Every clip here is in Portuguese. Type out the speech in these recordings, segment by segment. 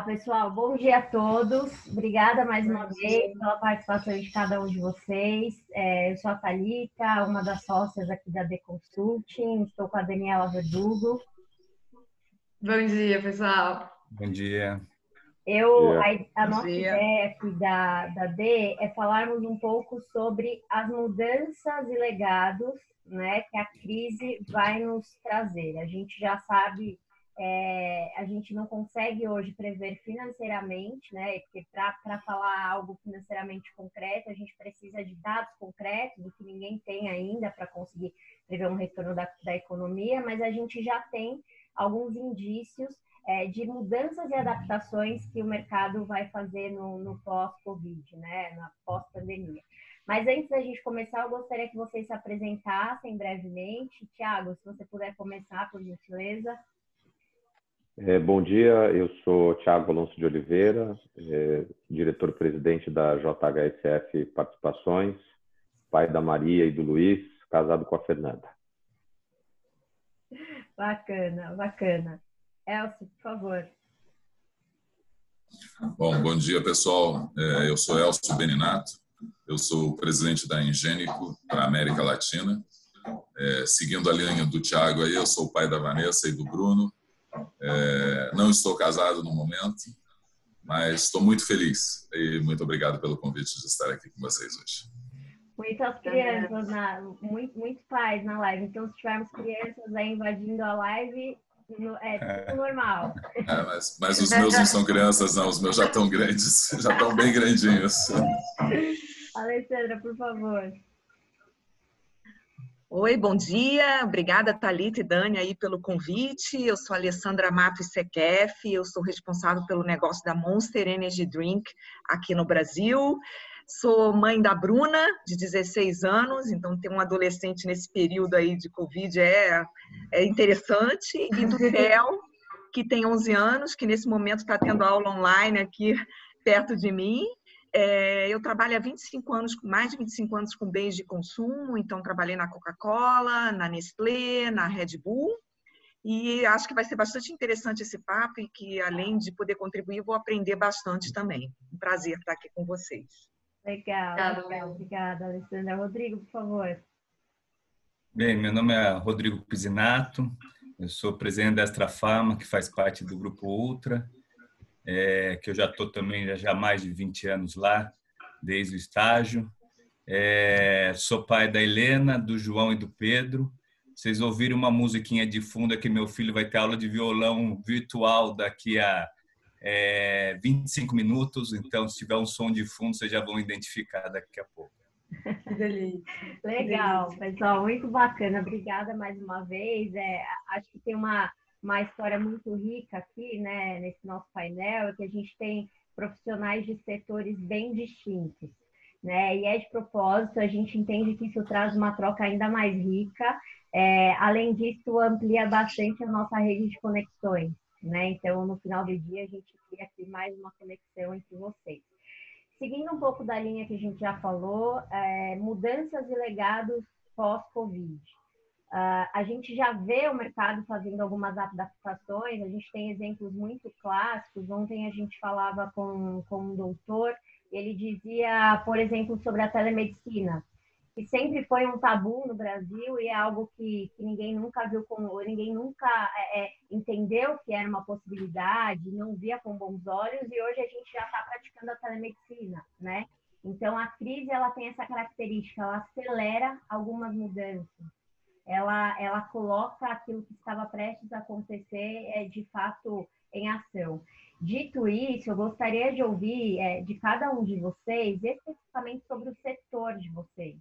pessoal, bom dia a todos. Obrigada mais uma vez pela participação de cada um de vocês. É, eu sou a Thalita, uma das sócias aqui da The Consulting. Estou com a Daniela Verdugo. Bom dia, pessoal. Bom dia. Eu, a, a nossa ideia aqui da, da D é falarmos um pouco sobre as mudanças e legados né, que a crise vai nos trazer. A gente já sabe, é, a gente não consegue hoje prever financeiramente, né, porque para falar algo financeiramente concreto, a gente precisa de dados concretos, o que ninguém tem ainda para conseguir prever um retorno da, da economia, mas a gente já tem alguns indícios é, de mudanças e adaptações que o mercado vai fazer no, no pós-Covid, né, na pós-pandemia. Mas antes da gente começar, eu gostaria que vocês se apresentassem brevemente. Tiago, se você puder começar, por gentileza. É, bom dia, eu sou Tiago Alonso de Oliveira, é, diretor-presidente da JHSF Participações, pai da Maria e do Luiz, casado com a Fernanda. Bacana, bacana. Elcio, por favor. Bom, bom dia, pessoal. É, eu sou Elcio Beninato, eu sou o presidente da Ingênico para a América Latina. É, seguindo a linha do Tiago aí, eu sou o pai da Vanessa e do Bruno. É, não estou casado no momento, mas estou muito feliz e muito obrigado pelo convite de estar aqui com vocês hoje. Muitas crianças, na, muito, muitos pais na live. Então, se tivermos crianças aí invadindo a live, é tudo normal. É, mas, mas, os meus não são crianças, não. Os meus já estão grandes, já estão bem grandinhos. Alessandra, por favor. Oi, bom dia. Obrigada, Thalita e Dani, aí pelo convite. Eu sou Alessandra Mato Sequef, eu sou responsável pelo negócio da Monster Energy Drink aqui no Brasil. Sou mãe da Bruna, de 16 anos, então ter um adolescente nesse período aí de Covid é, é interessante. E do Theo, que tem 11 anos, que nesse momento está tendo aula online aqui perto de mim. É, eu trabalho há 25 anos, mais de 25 anos com bens de consumo, então trabalhei na Coca-Cola, na Nestlé, na Red Bull. E acho que vai ser bastante interessante esse papo e que, além de poder contribuir, vou aprender bastante também. Um prazer estar aqui com vocês. Legal, Obrigado, legal. Obrigada, Alessandra. Rodrigo, por favor. Bem, meu nome é Rodrigo Pisinato, eu sou presidente da Extra Farma, que faz parte do Grupo Ultra, é, que eu já estou também já, há mais de 20 anos lá, desde o estágio. É, sou pai da Helena, do João e do Pedro. Vocês ouviram uma musiquinha de fundo que meu filho vai ter aula de violão virtual daqui a é, 25 minutos, então se tiver um som de fundo, vocês já vão identificar daqui a pouco. Legal, pessoal, muito bacana. Obrigada mais uma vez. É, acho que tem uma, uma história muito rica aqui, né, nesse nosso painel, que a gente tem profissionais de setores bem distintos. Né? E é de propósito, a gente entende que isso traz uma troca ainda mais rica. É, além disso, amplia bastante a nossa rede de conexões né? Então, no final do dia, a gente cria aqui mais uma conexão entre vocês. Seguindo um pouco da linha que a gente já falou, é, mudanças e legados pós-Covid. Uh, a gente já vê o mercado fazendo algumas adaptações, a gente tem exemplos muito clássicos. Ontem a gente falava com, com um doutor, ele dizia, por exemplo, sobre a telemedicina que sempre foi um tabu no Brasil e é algo que, que ninguém nunca viu como, ninguém nunca é, é, entendeu que era uma possibilidade, não via com bons olhos e hoje a gente já está praticando a telemedicina, né? Então a crise ela tem essa característica, ela acelera algumas mudanças, ela ela coloca aquilo que estava prestes a acontecer é, de fato em ação. Dito isso, eu gostaria de ouvir é, de cada um de vocês especificamente sobre o setor de vocês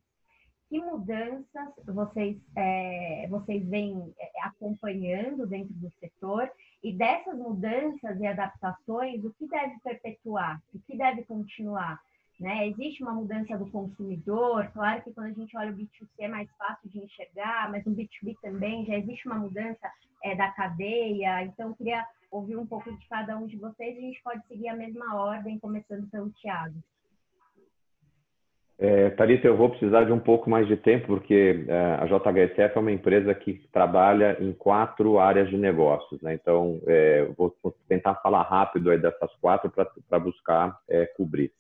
que mudanças vocês, é, vocês vêm é, acompanhando dentro do setor e dessas mudanças e adaptações, o que deve perpetuar, o que deve continuar? Né? Existe uma mudança do consumidor, claro que quando a gente olha o B2C é mais fácil de enxergar, mas no B2B também já existe uma mudança é, da cadeia, então queria ouvir um pouco de cada um de vocês a gente pode seguir a mesma ordem, começando pelo Tiago. É, Thalita, eu vou precisar de um pouco mais de tempo, porque é, a JHSF é uma empresa que trabalha em quatro áreas de negócios. Né? Então, é, vou, tentar falar rápido dessas quatro para buscar é, cobrir.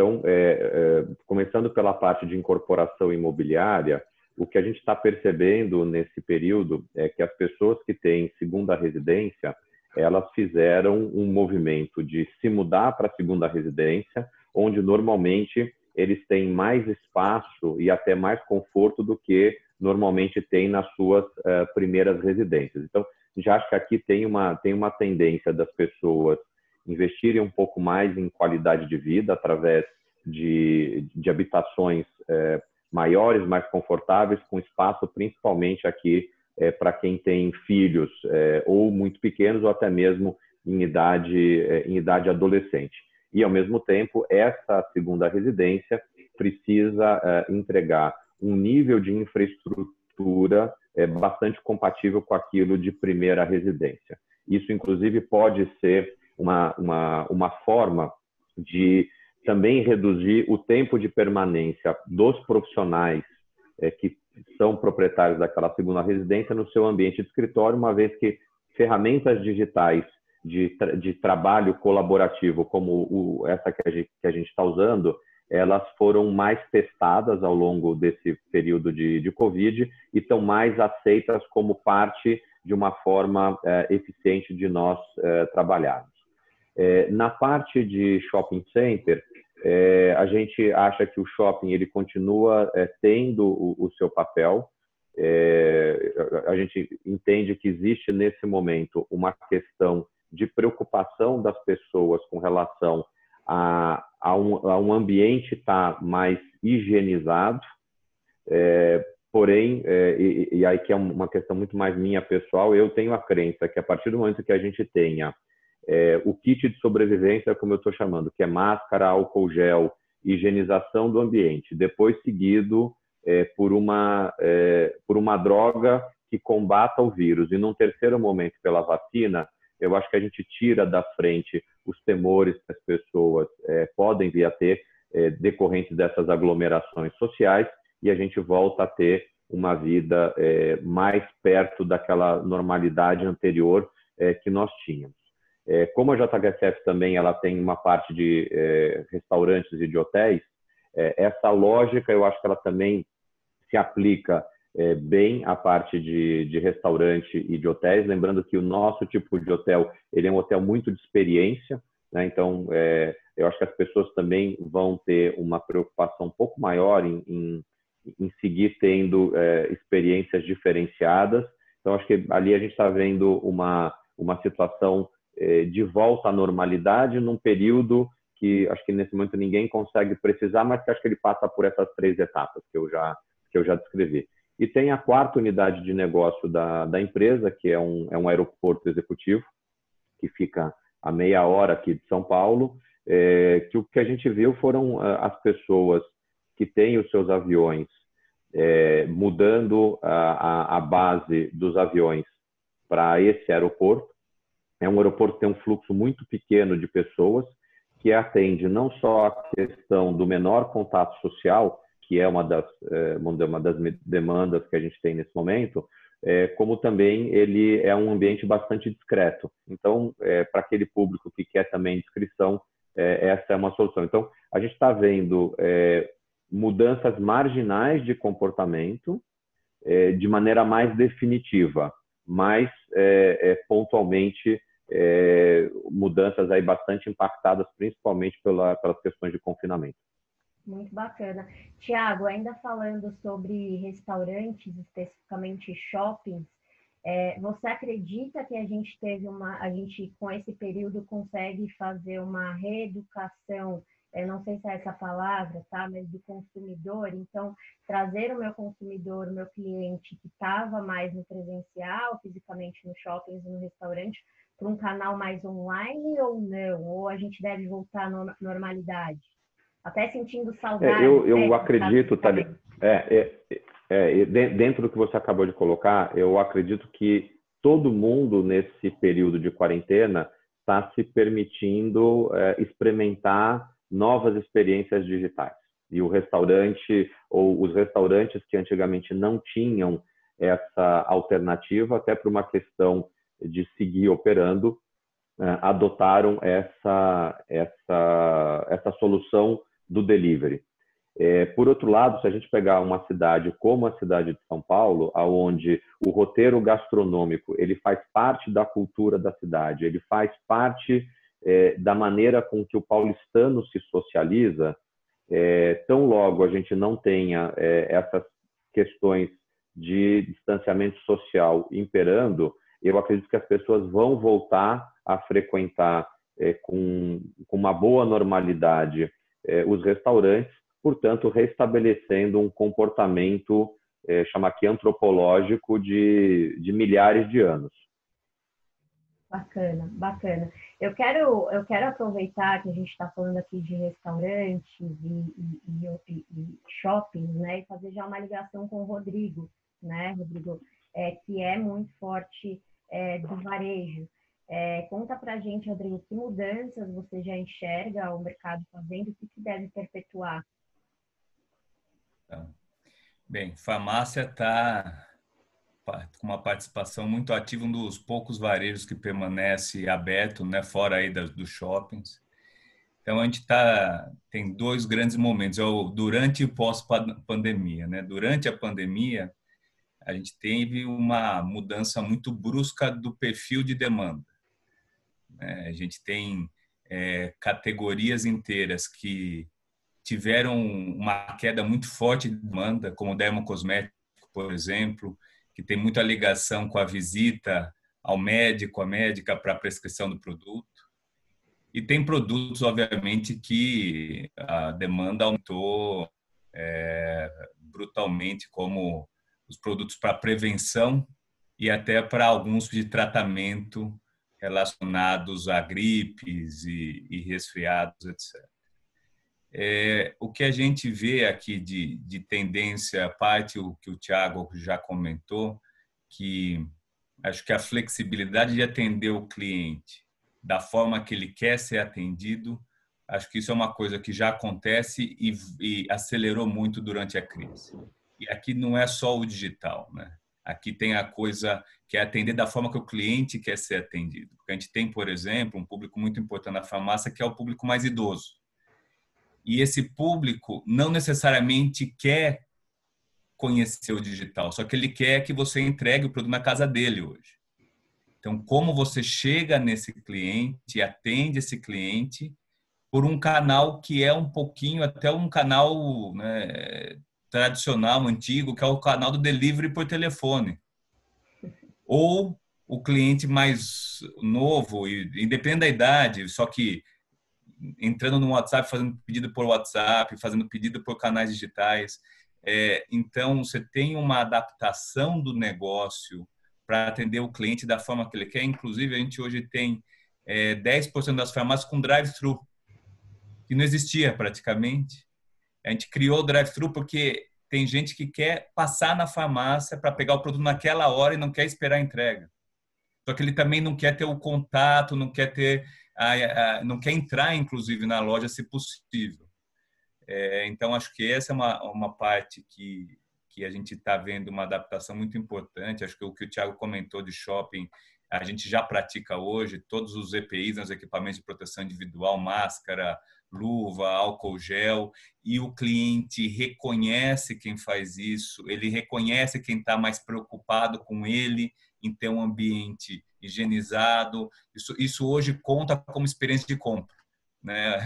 Então, é, é, começando pela parte de incorporação imobiliária, o que a gente está percebendo nesse período é que as pessoas que têm segunda residência, elas fizeram um movimento de se mudar para a segunda residência, onde normalmente eles têm mais espaço e até mais conforto do que normalmente tem nas suas uh, primeiras residências. Então, já acho que aqui tem uma, tem uma tendência das pessoas investirem um pouco mais em qualidade de vida através de, de habitações uh, maiores, mais confortáveis, com espaço principalmente aqui uh, para quem tem filhos ou muito pequenos ou até mesmo em idade, em idade adolescente e, ao mesmo tempo, essa segunda residência precisa uh, entregar um nível de infraestrutura uh, bastante compatível com aquilo de primeira residência. Isso, inclusive, pode ser uma, uma, uma forma de também reduzir o tempo de permanência dos profissionais uh, que são proprietários daquela segunda residência no seu ambiente de escritório, uma vez que ferramentas digitais de, de trabalho colaborativo, como o, essa que a gente está usando, elas foram mais testadas ao longo desse período de, de Covid e estão mais aceitas como parte de uma forma é, eficiente de nós é, trabalharmos. É, na parte de shopping center, é, a gente acha que o shopping ele continua é, tendo o, o, seu papel. É, a gente entende que existe nesse momento uma questão de preocupação das pessoas com relação a, a, um, a um, ambiente estar tá mais higienizado, é, porém, é, e, e, aí que é uma questão muito mais minha pessoal, eu tenho a crença que a partir do momento que a gente tenha é, o kit de sobrevivência, como eu estou chamando, que é máscara, álcool gel, higienização do ambiente, depois seguido é, por, uma, é, por uma droga que combata o vírus, e num terceiro momento pela vacina, eu acho que a gente tira da frente os temores que as pessoas é, podem vir a ter é, decorrentes dessas aglomerações sociais e a gente volta a ter uma vida é, mais perto daquela normalidade anterior que nós tínhamos. É, como a JHSF também ela tem uma parte de é, restaurantes e de hotéis, essa lógica eu acho que ela também se aplica é, bem a parte de, de restaurante e de hotéis, lembrando que o nosso tipo de hotel ele é um hotel muito de experiência, né? então é, eu acho que as pessoas também vão ter uma preocupação um pouco maior em, em, em seguir tendo é, experiências diferenciadas. Então acho que ali a gente está vendo uma uma situação é, de volta à normalidade num período que acho que nesse momento ninguém consegue precisar, mas que acho que ele passa por essas três etapas que eu já que eu já descrevi. E tem a quarta unidade de negócio da, da empresa, que é um, é um aeroporto executivo, que fica a meia hora aqui de São Paulo, é, que o que a gente viu foram ah, as pessoas que têm os seus aviões é, mudando a, a, base dos aviões para esse aeroporto. É um aeroporto que tem um fluxo muito pequeno de pessoas, que atende não só a questão do menor contato social, que é uma das, é, uma das demandas que a gente tem nesse momento, é, como também ele é um ambiente bastante discreto. Então, é, para aquele público que quer também descrição, é, essa é uma solução. Então, a gente está vendo mudanças marginais de comportamento de maneira mais definitiva, mas pontualmente mudanças aí bastante impactadas, principalmente pela, pelas questões de confinamento. Muito bacana. Tiago, ainda falando sobre restaurantes, especificamente shoppings, é, você acredita que a gente teve uma, a gente com esse período consegue fazer uma reeducação, é, não sei se é essa palavra, tá, mas do consumidor, então trazer o meu consumidor, o meu cliente que estava mais no presencial, fisicamente no shopping e no restaurante, para um canal mais online ou não? Ou a gente deve voltar à normalidade? até sentindo saudade. É, eu eu né, acredito, tá, é, é, é, dentro do que você acabou de colocar, eu acredito que todo mundo nesse período de quarentena está se permitindo é, experimentar novas experiências digitais. E o restaurante, ou os restaurantes que antigamente não tinham essa alternativa, até por uma questão de seguir operando, é, adotaram essa, essa, essa solução do delivery. É, por outro lado, se a gente pegar uma cidade como a cidade de São Paulo, aonde o roteiro gastronômico ele faz parte da cultura da cidade, ele faz parte é, da maneira com que o paulistano se socializa, é, tão logo a gente não tenha é, essas questões de distanciamento social imperando, eu acredito que as pessoas vão voltar a frequentar é, com, com uma boa normalidade é, os restaurantes, portanto, restabelecendo um comportamento, é, chama aqui antropológico, de, de milhares de anos. Bacana, bacana. Eu quero, eu quero aproveitar que a gente está falando aqui de restaurantes e, e, e, e shoppings, né, e fazer já uma ligação com o Rodrigo, né, Rodrigo, é, que é muito forte é, do varejo. É, conta para a gente, Rodrigo, que mudanças você já enxerga o mercado fazendo, o que, deve perpetuar? Bem, farmácia está com uma participação muito ativa, um dos poucos varejos que permanece aberto, né, fora aí das, dos shoppings. Então a gente tá tem dois grandes momentos, é o durante e pós pandemia, né? Durante a pandemia, a gente teve uma mudança muito brusca do perfil de demanda. Né? A gente tem é, categorias inteiras que tiveram uma queda muito forte de demanda, como o dermocosmético, por exemplo, que tem muita ligação com a visita ao médico, à médica para a prescrição do produto. E tem produtos, obviamente, que a demanda aumentou é, brutalmente, como os produtos para prevenção e até para alguns de tratamento relacionados a gripes e, e resfriados, etc. É, o que a gente vê aqui de, de tendência, parte o que o Tiago já comentou, que acho que a flexibilidade de atender o cliente da forma que ele quer ser atendido, acho que isso é uma coisa que já acontece e, e acelerou muito durante a crise. E aqui não é só o digital, né? Aqui tem a coisa que é atender da forma que o cliente quer ser atendido. Porque a gente tem, por exemplo, um público muito importante na farmácia que é o público mais idoso. E esse público não necessariamente quer conhecer o digital, só que ele quer que você entregue o produto na casa dele hoje. Então, como você chega nesse cliente, atende esse cliente por um canal que é um pouquinho até um canal né, tradicional, antigo, que é o canal do delivery por telefone. Ou o cliente mais novo, independente da idade, só que entrando no WhatsApp, fazendo pedido por WhatsApp, fazendo pedido por canais digitais. É, então, você tem uma adaptação do negócio para atender o cliente da forma que ele quer. Inclusive, a gente hoje tem é, 10% das farmácias com drive-thru, que não existia praticamente. A gente criou o drive-thru porque tem gente que quer passar na farmácia para pegar o produto naquela hora e não quer esperar a entrega. Só que ele também não quer ter o contato, não quer ter, a, a, não quer entrar, inclusive, na loja, se possível. É, então, acho que essa é uma, uma parte que, que a gente está vendo uma adaptação muito importante. Acho que o que o Thiago comentou de shopping, a gente já pratica hoje, todos os EPIs, os equipamentos de proteção individual, máscara, luva, álcool gel, e o cliente reconhece quem faz isso, ele reconhece quem está mais preocupado com ele em ter um ambiente higienizado. Isso, isso hoje conta como experiência de compra. Né?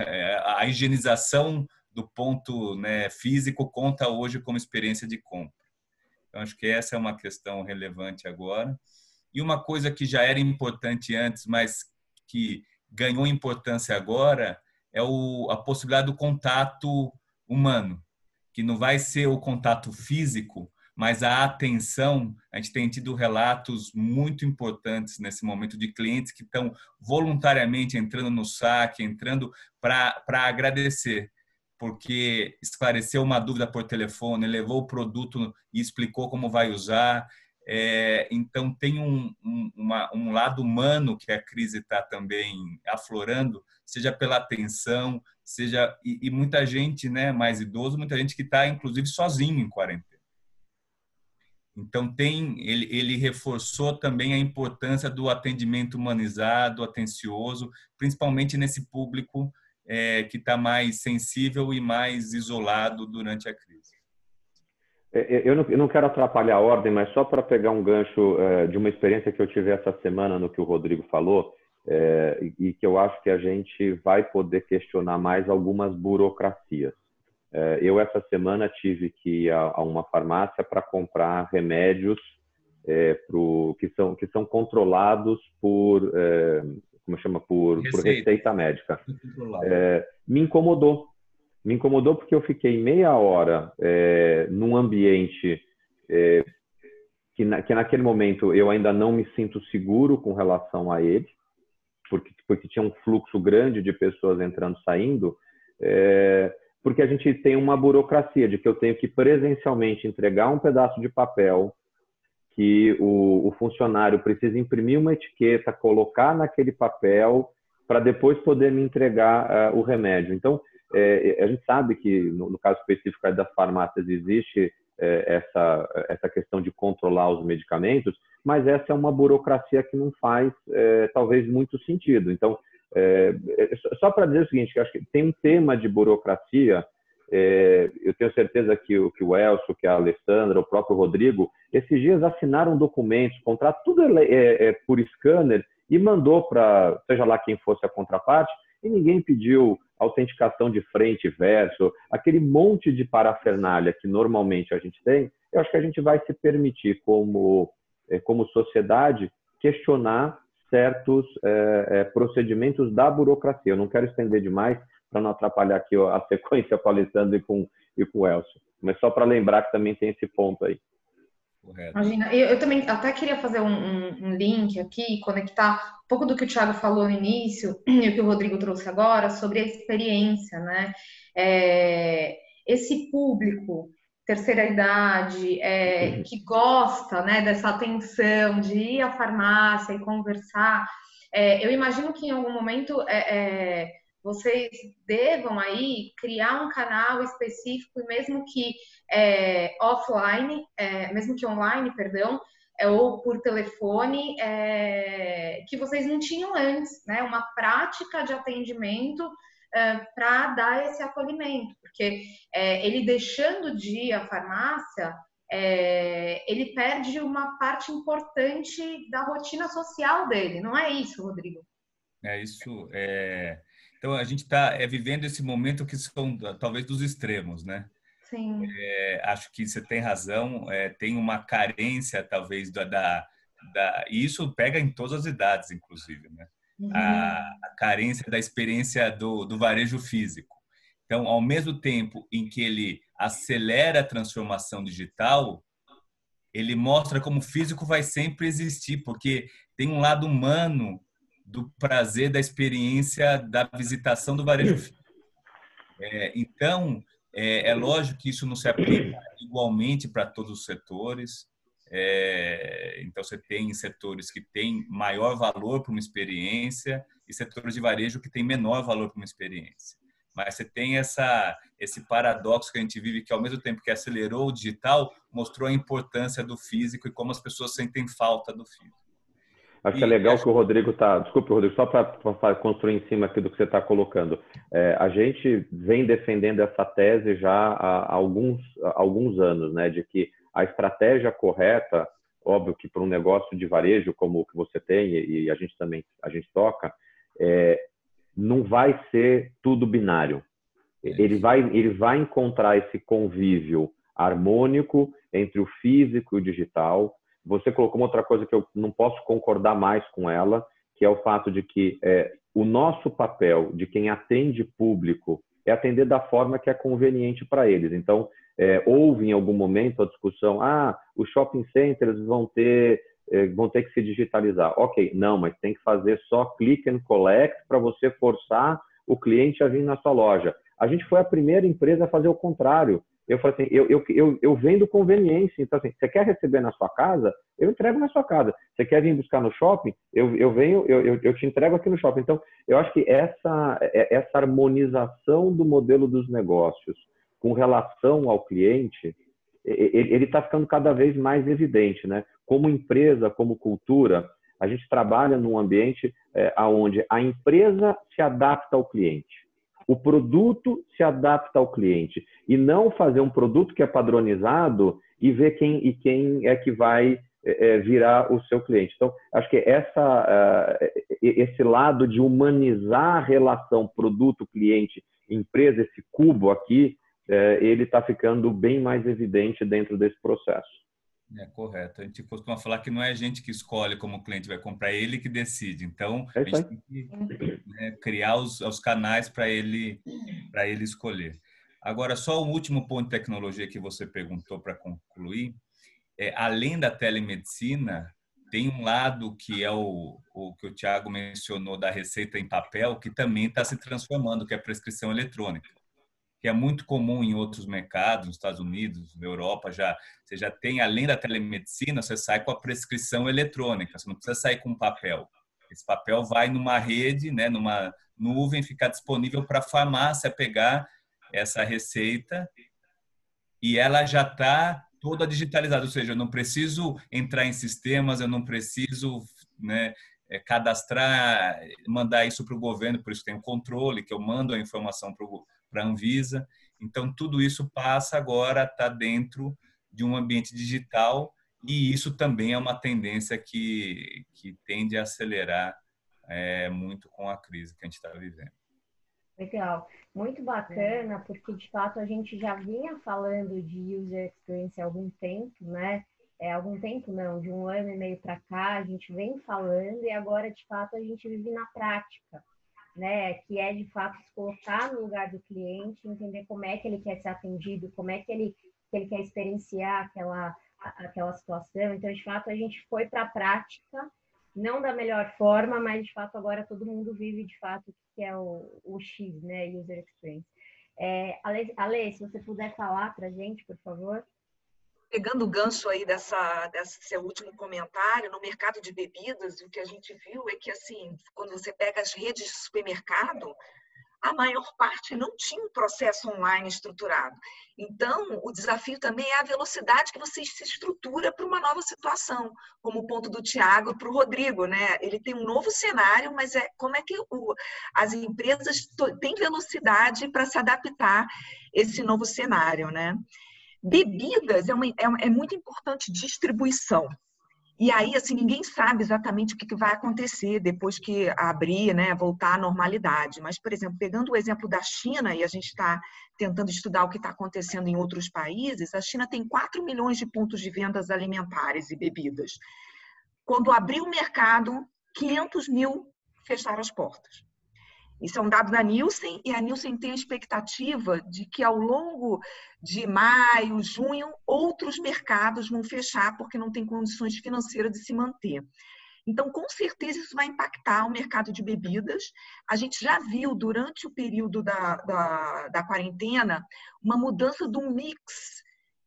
A higienização do ponto né, físico conta hoje como experiência de compra. Então, acho que essa é uma questão relevante agora. E uma coisa que já era importante antes, mas que ganhou importância agora, é o, a possibilidade do contato humano, que não vai ser o contato físico, mas a atenção. A gente tem tido relatos muito importantes nesse momento de clientes que estão voluntariamente entrando no saque, entrando para agradecer, porque esclareceu uma dúvida por telefone, levou o produto e explicou como vai usar. É, então, tem um, um, uma, um, lado humano que a crise está também aflorando, seja pela atenção, seja. E, e, muita gente né, mais idoso, muita gente que está, inclusive, sozinho em quarentena. Então, tem, ele, ele reforçou também a importância do atendimento humanizado, atencioso, principalmente nesse público é, que está mais sensível e mais isolado durante a crise. É, é, eu não, eu não quero atrapalhar a ordem, mas só para pegar um gancho é, de uma experiência que eu tive essa semana no que o Rodrigo falou, é, e, e que eu acho que a gente vai poder questionar mais algumas burocracias. É, eu, essa semana, tive que ir a, a uma farmácia para comprar remédios é, pro, que, são, que são controlados por, como chama, por receita, por receita médica. Me incomodou. Me incomodou porque eu fiquei meia hora é, num ambiente é, que, na, que naquele momento eu ainda não me sinto seguro com relação a ele, porque, porque tinha um fluxo grande de pessoas entrando e saindo. É, porque a gente tem uma burocracia de que eu tenho que presencialmente entregar um pedaço de papel, que o, o funcionário precisa imprimir uma etiqueta, colocar naquele papel, para depois poder me entregar uh, o remédio. Então, é, a gente sabe que, no, no caso específico das farmácias, existe é, essa, essa questão de controlar os medicamentos, mas essa é uma burocracia que não faz, é, talvez, muito sentido. Então, é, é só para dizer o seguinte, que acho que tem um tema de burocracia. É, eu tenho certeza que o, que o Elcio, que a Alessandra, o próprio Rodrigo, esses dias assinaram documentos, contrato tudo é, é, é por scanner e mandou para, seja lá quem fosse a contraparte, e ninguém pediu autenticação de frente e verso, aquele monte de parafernália que normalmente a gente tem, eu acho que a gente vai se permitir, como, é, como sociedade, questionar certos é, é, procedimentos da burocracia. Eu não quero estender demais para não atrapalhar aqui a sequência com o Alessandro e com, e com o Elcio, mas só para lembrar que também tem esse ponto aí. Correto. Imagina, eu, eu, também até queria fazer um, um, um, link aqui, conectar um pouco do que o Thiago falou no início e o que o Rodrigo trouxe agora sobre a experiência, né? É, esse público terceira idade, é, uhum. que gosta né, dessa atenção, de ir à farmácia e conversar, é, eu imagino que em algum momento é, é vocês devam aí criar um canal específico, mesmo que é, offline, é, mesmo que online, perdão, ou por telefone, que vocês não tinham antes, né? Uma prática de atendimento para dar esse acolhimento, porque é, ele deixando de ir à farmácia, é, ele perde uma parte importante da rotina social dele, não é isso, Rodrigo? É isso. É... Então a gente está é, vivendo esse momento que são talvez dos extremos, né? Sim. É, acho que você tem razão. É, tem uma carência talvez da, da, da, e isso pega em todas as idades, inclusive, né? uhum. a, a, carência da experiência do, do varejo físico. Então, ao mesmo tempo em que ele acelera a transformação digital, ele mostra como o físico vai sempre existir, porque tem um lado humano do prazer da experiência da visitação do varejo. É, então, é, é, lógico que isso não se aplica igualmente para todos os setores. É, então, você tem setores que têm maior valor para uma experiência e setores de varejo que têm menor valor para uma experiência. Mas você tem essa, esse paradoxo que a gente vive, que ao mesmo tempo que acelerou o digital, mostrou a importância do físico e como as pessoas sentem falta do físico. Acho que é legal que o Rodrigo está. Desculpe, Rodrigo, só para construir em cima aqui do que você está colocando. É, a gente vem defendendo essa tese já há alguns, há alguns anos, né, de que a estratégia correta, óbvio que para um negócio de varejo como o que você tem e a gente também a gente toca, é, não vai ser tudo binário. Ele vai, ele vai encontrar esse convívio harmônico entre o físico e o digital. Você colocou uma outra coisa que eu não posso concordar mais com ela, que é o fato de que é, o nosso papel de quem atende público é atender da forma que é conveniente para eles. Então, é, houve em algum momento a discussão, ah, os shopping centers vão ter, é, vão ter que se digitalizar. Ok, não, mas tem que fazer só click and collect para você forçar o cliente a vir na sua loja. A gente foi a primeira empresa a fazer o contrário. Eu falo assim, eu, eu, eu, eu vendo conveniência. Então, assim, você quer receber na sua casa? Eu entrego na sua casa. Você quer vir buscar no shopping? Eu, eu venho, eu, eu, eu te entrego aqui no shopping. Então, eu acho que essa, é, essa harmonização do modelo dos negócios com relação ao cliente, ele está ficando cada vez mais evidente, né? Como empresa, como cultura, a gente trabalha num ambiente é, onde a empresa se adapta ao cliente o produto se adapta ao cliente e não fazer um produto que é padronizado e ver quem e quem é que vai é, é virar o seu cliente. Então, acho que essa, uh, esse lado de humanizar a relação produto-cliente-empresa, esse cubo aqui, uh, ele está ficando bem mais evidente dentro desse processo. É correto. A gente costuma falar que não é a gente que escolhe como o cliente vai comprar, é ele que decide. Então, é a gente tem que né, criar os, os canais para ele, ele escolher. Agora, só o último ponto de tecnologia que você perguntou para concluir. É, além da telemedicina, tem um lado que é o, o que o Tiago mencionou da receita em papel, que também está se transformando, que é a prescrição eletrônica que é muito comum em outros mercados, nos Estados Unidos, na Europa, já você já tem além da telemedicina, você sai com a prescrição eletrônica, você não precisa sair com papel. Esse papel vai numa rede, né, numa nuvem, ficar disponível para a farmácia pegar essa receita e ela já está toda digitalizada, ou seja, eu não preciso entrar em sistemas, eu não preciso né, é, cadastrar, mandar isso para o governo, por isso tem o controle, que eu mando a informação para o para a Anvisa. Então, tudo isso passa agora a estar tá dentro de um ambiente digital e isso também é uma tendência que, que tende a acelerar é, muito com a crise que a gente está vivendo. Legal, muito bacana, porque de fato a gente já vinha falando de user experience há algum tempo, né? É, algum tempo não, de um ano e meio para cá, a gente vem falando e agora de fato a gente vive na prática né? Que é de fato se colocar no lugar do cliente, entender como é que ele quer ser atendido, como é que ele, que ele quer experienciar aquela, aquela situação. Então, de fato, a gente foi para a prática, não da melhor forma, mas de fato agora todo mundo vive de fato o que é o, o X, né? User Experience. É, Ale, Ale, se você puder falar para a gente, por favor pegando o gancho aí dessa, desse seu último comentário, no mercado de bebidas, o que a gente viu é que, assim, quando você pega as redes de supermercado, a maior parte não tinha um processo online estruturado. Então, o desafio também é a velocidade que você se estrutura para uma nova situação, como o ponto do Tiago para o Rodrigo, né? Ele tem um novo cenário, mas é como é que o, as empresas têm velocidade para se adaptar a esse novo cenário, né? Bebidas é, uma, é, é muito importante distribuição. E aí, assim, ninguém sabe exatamente o que, vai acontecer depois que abrir, né, voltar à normalidade. Mas, por exemplo, pegando o exemplo da China, e a gente está tentando estudar o que está acontecendo em outros países, a China tem 4 milhões de pontos de vendas alimentares e bebidas. Quando abriu o mercado, 500 mil fecharam as portas. Isso é um dado da Nielsen, e a Nielsen tem a expectativa de que ao longo de maio, junho, outros mercados vão fechar porque não tem condições financeiras de se manter. Então, com certeza, isso vai impactar o mercado de bebidas. A gente já viu durante o período da, da, da quarentena uma mudança do mix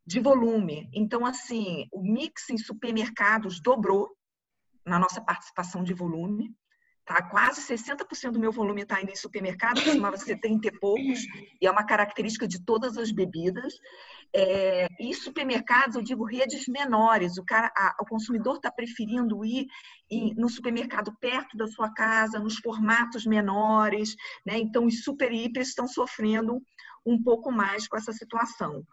de volume. Então, assim, o mix em supermercados dobrou na nossa participação de volume. Tá? Quase 60% do meu volume está indo em supermercado, costumava ser 30 e poucos, e é uma característica de todas as bebidas. É, e supermercados, eu digo redes menores, o, cara, a, o consumidor está preferindo ir em, no supermercado perto da sua casa, nos formatos menores, né? então os super hipers estão sofrendo um pouco mais com essa situação.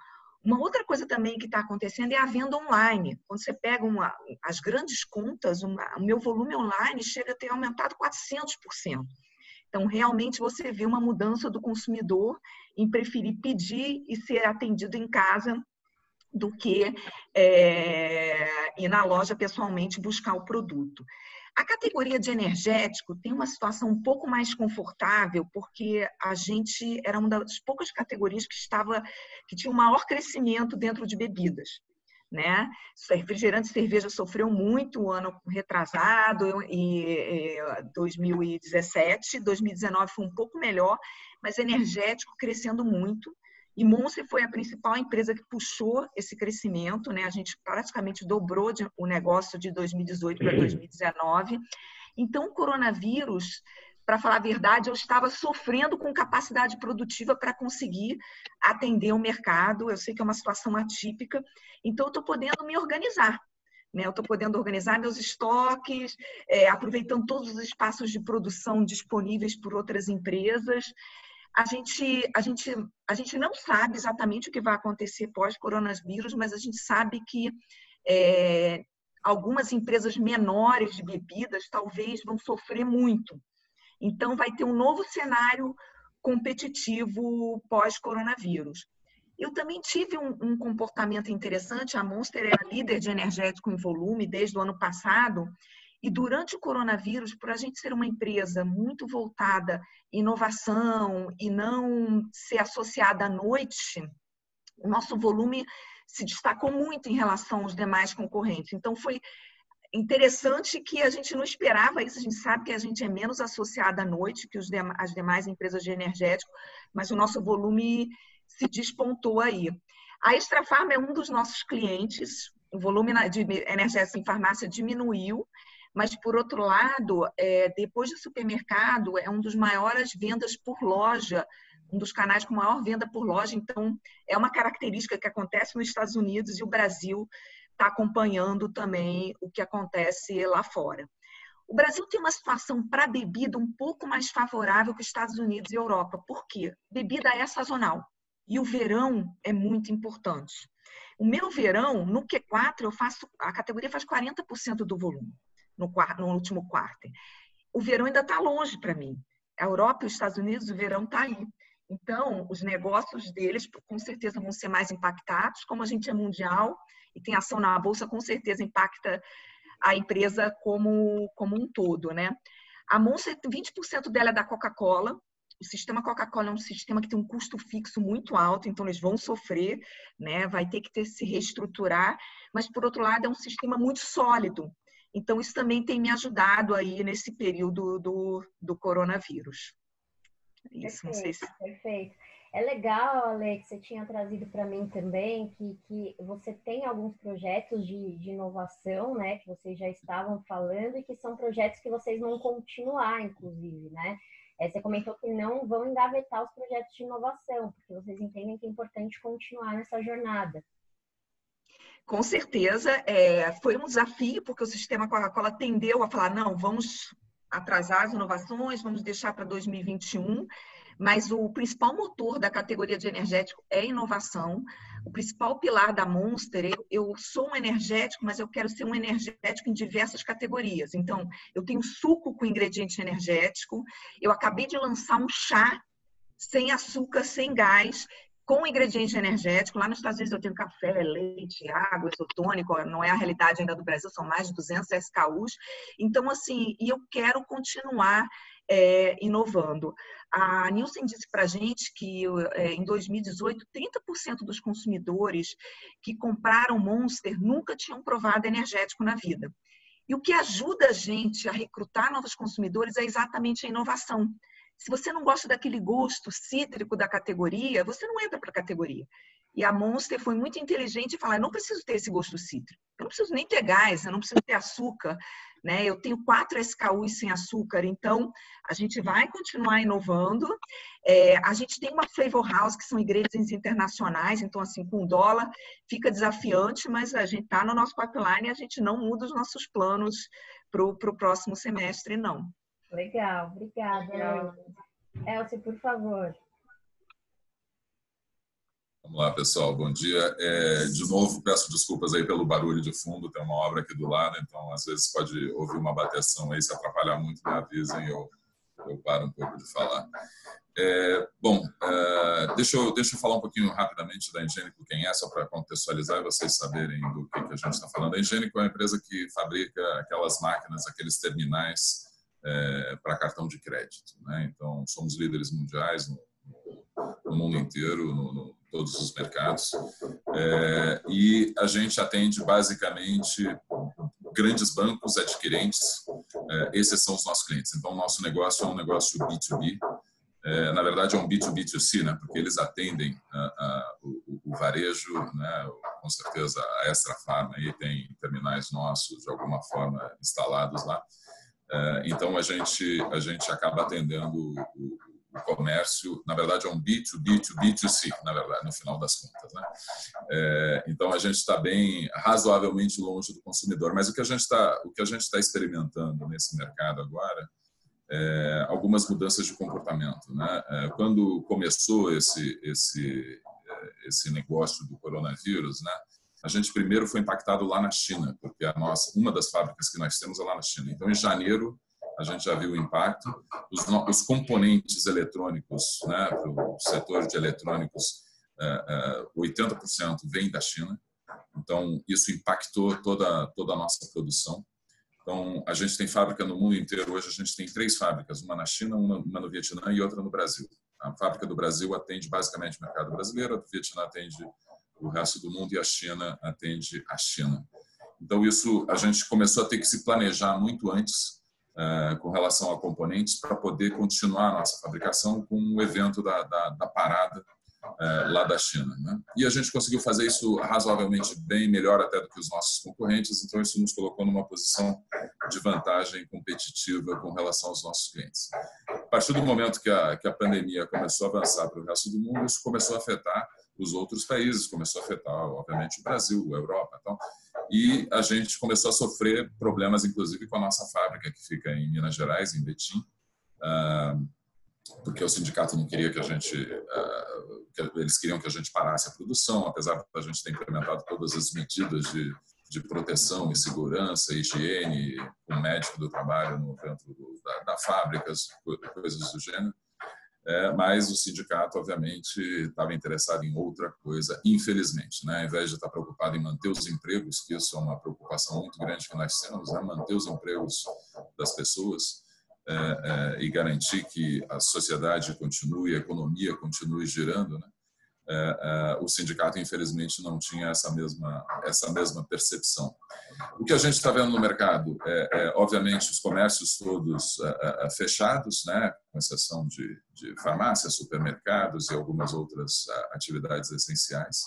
Uma outra coisa também que está acontecendo é a venda online. Quando você pega uma, as grandes contas, uma, o meu volume online chega a ter aumentado 400%. Então, realmente, você vê uma mudança do consumidor em preferir pedir e ser atendido em casa do que é, ir na loja pessoalmente buscar o produto. A categoria de energético tem uma situação um pouco mais confortável, porque a gente era uma das poucas categorias que estava que tinha um maior crescimento dentro de bebidas. Né? Refrigerante e cerveja sofreu muito o ano retrasado e 2017, 2019 foi um pouco melhor, mas energético crescendo muito E Monster foi a principal empresa que puxou esse crescimento, né? A gente praticamente dobrou de, o negócio de 2018 para 2019. Então, o coronavírus, para falar a verdade, eu estava sofrendo com capacidade produtiva para conseguir atender o mercado. Eu sei que é uma situação atípica, então eu estou podendo me organizar. Né? Eu estou podendo organizar meus estoques, é, aproveitando todos os espaços de produção disponíveis por outras empresas a gente, a gente, a gente não sabe exatamente o que vai acontecer pós-coronavírus, mas a gente sabe que é, algumas empresas menores de bebidas talvez vão sofrer muito. Então, vai ter um novo cenário competitivo pós-coronavírus. Eu também tive um, um, comportamento interessante. A Monster é a líder de energético em volume desde o ano passado e durante o coronavírus, por a gente ser uma empresa muito voltada em inovação e não ser associada à noite, o nosso volume se destacou muito em relação aos demais concorrentes. Então, foi interessante que a gente não esperava isso. A gente sabe que a gente é menos associada à noite que as demais empresas de energético, mas o nosso volume se despontou aí. A Extra Farma é um dos nossos clientes. O volume de energético em farmácia diminuiu, mas, por outro lado, é, depois do supermercado, é um dos maiores vendas por loja, um dos canais com maior venda por loja. Então, é uma característica que acontece nos Estados Unidos e o Brasil está acompanhando também o que acontece lá fora. O Brasil tem uma situação para bebida um pouco mais favorável que os Estados Unidos e Europa. Por quê? Bebida é sazonal e o verão é muito importante. O meu verão, no Q4, eu faço, a categoria faz 40% do volume no, no último quarto. O verão ainda está longe para mim. A Europa e os Estados Unidos, o verão está aí. Então, os negócios deles, com certeza, vão ser mais impactados. Como a gente é mundial e tem ação na bolsa, com certeza impacta a empresa como, como um todo, né? A Monster, 20% dela é da Coca-Cola. O sistema Coca-Cola é um sistema que tem um custo fixo muito alto, então eles vão sofrer, né? Vai ter que ter, se reestruturar. Mas, por outro lado, é um sistema muito sólido. Então, isso também tem me ajudado aí nesse período do, do coronavírus. Isso, perfeito, não sei se... Perfeito. É legal, Ale, que você tinha trazido para mim também, que, que você tem alguns projetos de, de inovação, né, que vocês já estavam falando, e que são projetos que vocês vão continuar, inclusive, né? É, você comentou que não vão engavetar os projetos de inovação, porque vocês entendem que é importante continuar nessa jornada. Com certeza, é, foi um desafio, porque o sistema Coca-Cola tendeu a falar: não, vamos atrasar as inovações, vamos deixar para 2021. Mas o principal motor da categoria de energético é inovação. O principal pilar da Monster, eu, eu sou um energético, mas eu quero ser um energético em diversas categorias. Então, eu tenho suco com ingrediente energético, eu acabei de lançar um chá sem açúcar, sem gás, com ingrediente energético. Lá nos Estados Unidos eu tenho café, leite, água, isotônico, não é a realidade ainda do Brasil, são mais de 200 SKUs. Então, assim, e eu quero continuar é, inovando. A Nielsen disse para a gente que é, em 2018, 30% dos consumidores que compraram Monster nunca tinham provado energético na vida. E o que ajuda a gente a recrutar novos consumidores é exatamente a inovação. Se você não gosta daquele gosto cítrico da categoria, você não entra para a categoria. E a Monster foi muito inteligente e falar: não preciso ter esse gosto cítrico, eu não preciso nem ter gás, eu não preciso ter açúcar, né? Eu tenho quatro SKUs sem açúcar, então a gente vai continuar inovando. É, a gente tem uma flavor house que são ingredientes internacionais, então assim com dólar fica desafiante, mas a gente está no nosso pipeline e a gente não muda os nossos planos para o próximo semestre, não. Legal, obrigada. Elcio, por favor. Vamos lá, pessoal. Bom dia. É, de novo, peço desculpas aí pelo barulho de fundo. Tem uma obra aqui do lado, então às vezes pode ouvir uma bateção aí. Se atrapalhar muito, me avisem. Eu, eu paro um pouco de falar. É, bom, é, deixa, eu, deixa eu falar um pouquinho rapidamente da Engênico, quem é, só para contextualizar e vocês saberem do que, que a gente está falando. A Engênico é uma empresa que fabrica aquelas máquinas, aqueles terminais é, para cartão de crédito. Né? Então, somos líderes mundiais no, no mundo inteiro, no, no, todos os mercados. É, e a gente atende basicamente grandes bancos adquirentes. É, esses são os nossos clientes. Então, o nosso negócio é um negócio B2B. é, na verdade é um B2B2C, né? porque eles atendem o, o, varejo, né? com certeza a Extra Farma aí tem terminais nossos de alguma forma instalados lá. É, então a gente, a gente acaba atendendo o, o comércio, na verdade é um B2B, to B2C, na verdade, no final das contas. Né? É, então a gente está bem, razoavelmente longe do consumidor. Mas o que a gente está, está experimentando nesse mercado agora é algumas mudanças de comportamento. Né? É, quando começou esse esse é, esse negócio do coronavírus, né? A gente primeiro foi impactado lá na China, porque a nossa, uma das fábricas que nós temos é lá na China. Então, em janeiro, a gente já viu o impacto. Os, os componentes eletrônicos, né, o setor de eletrônicos, é, é, 80% vem da China. Então, isso impactou toda, toda a nossa produção. Então, a gente tem fábrica no mundo inteiro. Hoje, a gente tem três fábricas: uma na China, uma no Vietnã e outra no Brasil. A fábrica do Brasil atende basicamente o mercado brasileiro, a do Vietnã atende o resto do mundo e a China atende a China. Então, isso a gente começou a ter que se planejar muito antes uh, com relação a componentes para poder continuar a nossa fabricação com o evento da, da, da parada uh, lá da China. Né? E a gente conseguiu fazer isso razoavelmente bem, melhor até do que os nossos concorrentes, então isso nos colocou numa posição de vantagem competitiva com relação aos nossos clientes. A partir do momento que a, que a pandemia começou a avançar para o resto do mundo, isso começou a afetar os outros países, começou a afetar, obviamente, o Brasil, a Europa. Então, e a gente começou a sofrer problemas, inclusive, com a nossa fábrica, que fica em Minas Gerais, em Betim, ah, porque o sindicato não queria que a gente, ah, eles queriam que a gente parasse a produção, apesar de a gente ter implementado todas as medidas de, de proteção e segurança, higiene, o médico do trabalho no, dentro do, da, da fábrica, coisas do gênero. É, mas o sindicato, obviamente, estava interessado em outra coisa, infelizmente. Né? Ao invés de estar preocupado em manter os empregos, que isso é uma preocupação muito grande que nós temos, né? manter os empregos das pessoas é, é, e garantir que a sociedade continue, a economia continue girando, né? É, é, o sindicato infelizmente não tinha essa mesma essa mesma percepção. O que a gente está vendo no mercado é, é, obviamente os comércios todos é, é, fechados, né, com exceção de, de farmácias, supermercados e algumas outras atividades essenciais.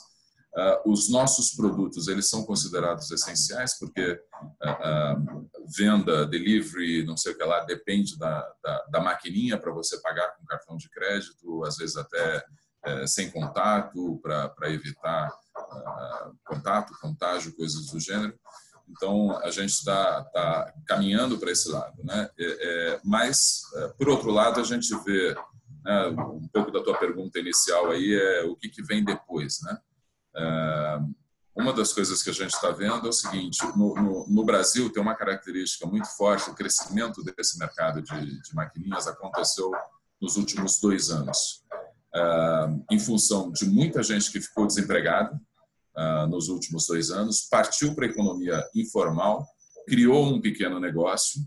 os nossos produtos eles são considerados essenciais porque venda, delivery, não sei o que lá, depende da, da, da maquininha para você pagar com cartão de crédito, às vezes até é, sem contato, para evitar uh, contato, contágio, coisas do gênero. Então, a gente está tá caminhando para esse lado. Né? É, é, mas, é, por outro lado, a gente vê né, um pouco da tua pergunta inicial aí é o que, que vem depois. Né? É, uma das coisas que a gente está vendo é o seguinte: no, no, no, Brasil tem uma característica muito forte, o crescimento desse mercado de, de maquininhas aconteceu nos últimos dois anos. Em função de muita gente que ficou desempregada nos últimos dois anos, partiu para a economia informal, criou um pequeno negócio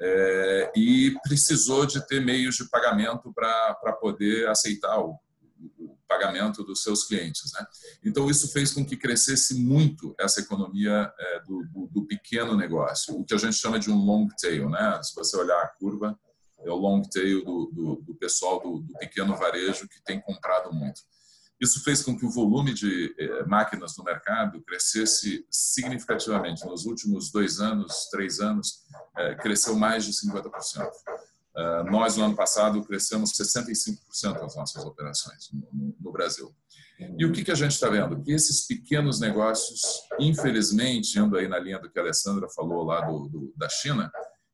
é, e precisou de ter meios de pagamento para poder aceitar o, o, pagamento dos seus clientes. Né? Então, isso fez com que crescesse muito essa economia é, do, do, do, pequeno negócio, o que a gente chama de um long tail. Né? Se você olhar a curva, é o long tail do, do, do pessoal do, do, pequeno varejo que tem comprado muito. Isso fez com que o volume de eh, máquinas no mercado crescesse significativamente. Nos últimos dois anos, três anos, eh, cresceu mais de 50%. Uh, nós, no ano passado, crescemos 65% das nossas operações no, no, Brasil. E o que, que a gente está vendo? Que esses pequenos negócios, infelizmente, indo aí na linha do que a Alessandra falou lá do, do da China,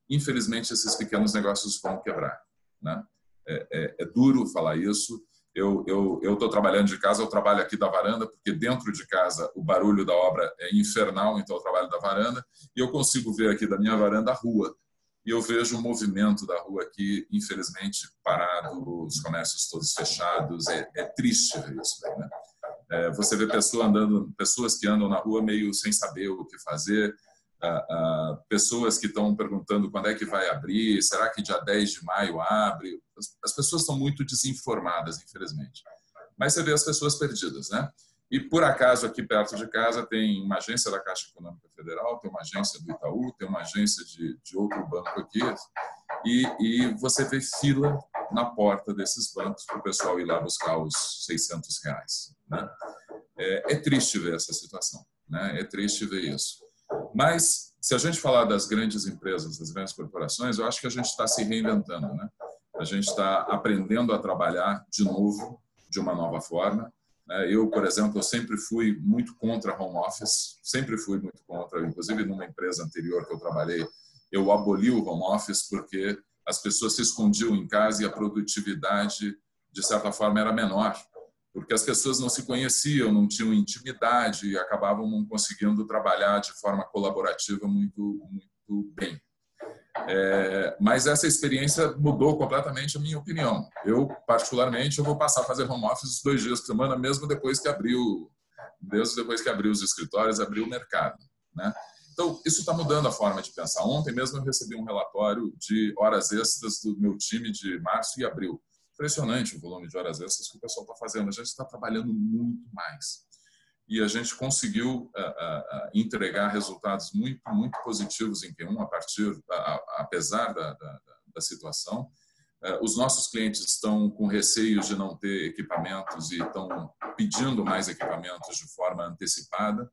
infelizmente esses pequenos negócios vão quebrar. Né? É, é, é duro falar isso. Eu estou trabalhando de casa, eu trabalho aqui da varanda, porque dentro de casa o barulho da obra é infernal, então eu trabalho da varanda, e eu consigo ver aqui da minha varanda a rua. E eu vejo o movimento da rua aqui, infelizmente, parado, os comércios todos fechados. É, é triste ver isso. Né? É, você vê pessoa andando, pessoas que andam na rua meio sem saber o que fazer, pessoas que estão perguntando quando é que vai abrir, será que dia 10 de maio abre? As, as pessoas estão muito desinformadas, infelizmente. Mas você vê as pessoas perdidas, né? E por acaso aqui perto de casa tem uma agência da Caixa Econômica Federal, tem uma agência do Itaú, tem uma agência de, de outro banco aqui, e, e você vê fila na porta desses bancos para o pessoal ir lá buscar os 600 reais. Né? É, é, triste ver essa situação, né? é triste ver isso. Mas, se a gente falar das grandes empresas, das grandes corporações, eu acho que a gente está se reinventando. Né? A gente está aprendendo a trabalhar de novo, de uma nova forma. Né? Eu, por exemplo, eu sempre fui muito contra home office, sempre fui muito contra, inclusive numa empresa anterior que eu trabalhei, eu aboli o home office porque as pessoas se escondiam em casa e a produtividade, de certa forma, era menor, porque as pessoas não se conheciam, não tinham intimidade e acabavam não conseguindo trabalhar de forma colaborativa muito, muito bem. É, mas essa experiência mudou completamente a minha opinião. Eu, particularmente, eu vou passar a fazer home office dois dias por semana, mesmo depois que abriu, mesmo depois que abriu os escritórios, abriu o mercado, né? Então, isso está mudando a forma de pensar. Ontem mesmo eu recebi um relatório de horas extras do meu time de março e abril. Impressionante o volume de horas extras que o pessoal está fazendo. A gente está trabalhando muito mais. E a gente conseguiu uh, uh, entregar resultados muito, muito positivos em Q1, a partir, uh, apesar da, da, da situação. Os nossos clientes estão com receio de não ter equipamentos e estão pedindo mais equipamentos de forma antecipada.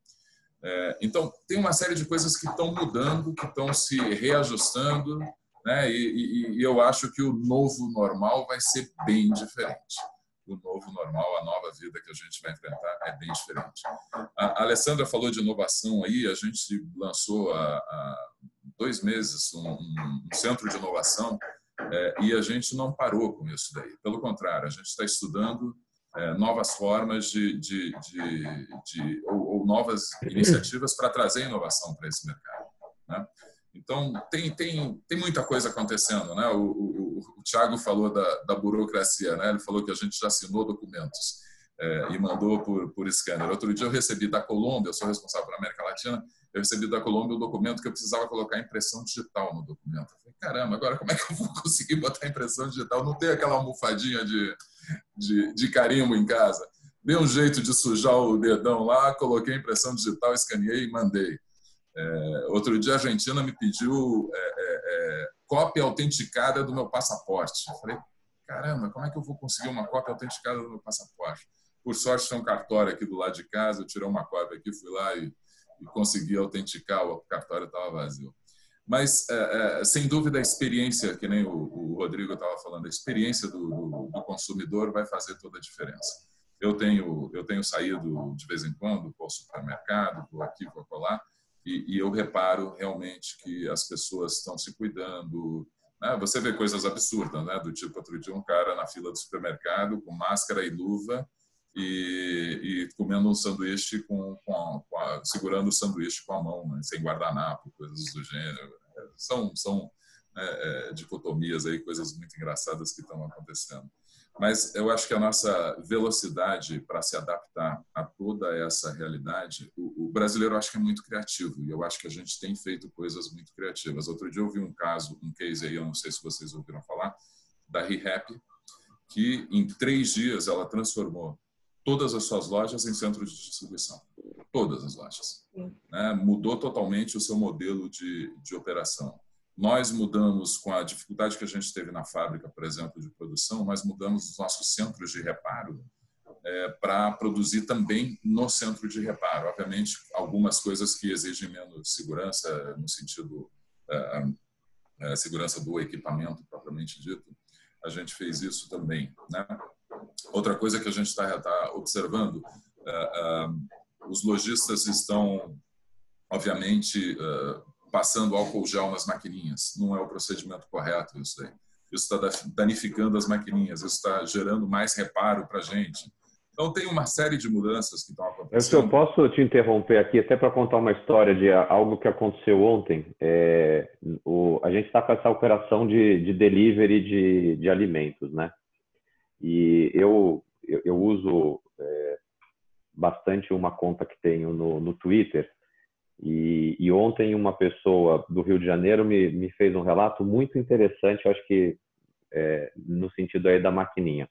É, então, tem uma série de coisas que estão mudando, que estão se reajustando, né? E, e, e, eu acho que o novo normal vai ser bem diferente. O novo normal, a nova vida que a gente vai enfrentar é bem diferente. A Alessandra falou de inovação aí, a gente lançou há, dois meses um, um, centro de inovação é, e a gente não parou com isso daí. Pelo contrário, a gente está estudando é, novas formas de, de, de, de ou, ou, novas iniciativas para trazer inovação para esse mercado. Né? Então, tem, tem, tem muita coisa acontecendo. Né? O, o, o Tiago falou da, da burocracia, né? ele falou que a gente já assinou documentos é, e mandou por, por scanner. Outro dia eu recebi da Colômbia, eu sou responsável pela América Latina, eu recebi da Colômbia o um documento que eu precisava colocar impressão digital no documento. Eu falei, caramba, agora como é que eu vou conseguir botar impressão digital? Não tem aquela almofadinha de, de, de carimbo em casa. Dei um jeito de sujar o dedão lá, coloquei impressão digital, escaneei e mandei. É, outro dia a Argentina me pediu é, é, é, cópia autenticada do meu passaporte. Eu falei, caramba, como é que eu vou conseguir uma cópia autenticada do meu passaporte? Por sorte, tem um cartório aqui do lado de casa, eu tirei uma cópia aqui, fui lá e, e consegui autenticar, o cartório estava vazio. Mas, é, sem dúvida, a experiência, que nem o, Rodrigo estava falando, a experiência do, consumidor vai fazer toda a diferença. Eu tenho, eu tenho saído de vez em quando, vou ao supermercado, vou aqui, vou colar, e, e eu reparo realmente que as pessoas estão se cuidando. Né? Você vê coisas absurdas, né? do tipo, outro dia um cara na fila do supermercado com máscara e luva, e, e, comendo um sanduíche com, com, a, com a, segurando o sanduíche com a mão, né? sem guardanapo, coisas do gênero. São, são é, é, dicotomias aí, coisas muito engraçadas que estão acontecendo. Mas eu acho que a nossa velocidade para se adaptar a toda essa realidade, o, o, brasileiro acho que é muito criativo e eu acho que a gente tem feito coisas muito criativas. Outro dia eu vi um caso, um case aí, eu não sei se vocês ouviram falar, da ReHap, que em três dias ela transformou todas as suas lojas em centros de distribuição. Todas as lojas. Né? Mudou totalmente o seu modelo de, de operação. Nós mudamos, com a dificuldade que a gente teve na fábrica, por exemplo, de produção, nós mudamos os nossos centros de reparo é, para produzir também no centro de reparo. Obviamente, algumas coisas que exigem menos segurança, no sentido é, é, segurança do equipamento propriamente dito, a gente fez isso também. Né? Outra coisa que a gente está tá observando, uh, uh, os lojistas estão, obviamente, uh, passando álcool gel nas maquininhas. Não é o procedimento correto isso aí. Isso está danificando as maquininhas, isso está gerando mais reparo para a gente. Então, tem uma série de mudanças que estão acontecendo. Eu posso te interromper aqui até para contar uma história de algo que aconteceu ontem. É, o, a gente está com essa operação de, de delivery de, de alimentos, né? E eu, eu, eu uso é, bastante uma conta que tenho no, no Twitter. E, e, ontem uma pessoa do Rio de Janeiro me, me fez um relato muito interessante, acho que é, no sentido aí da maquininha.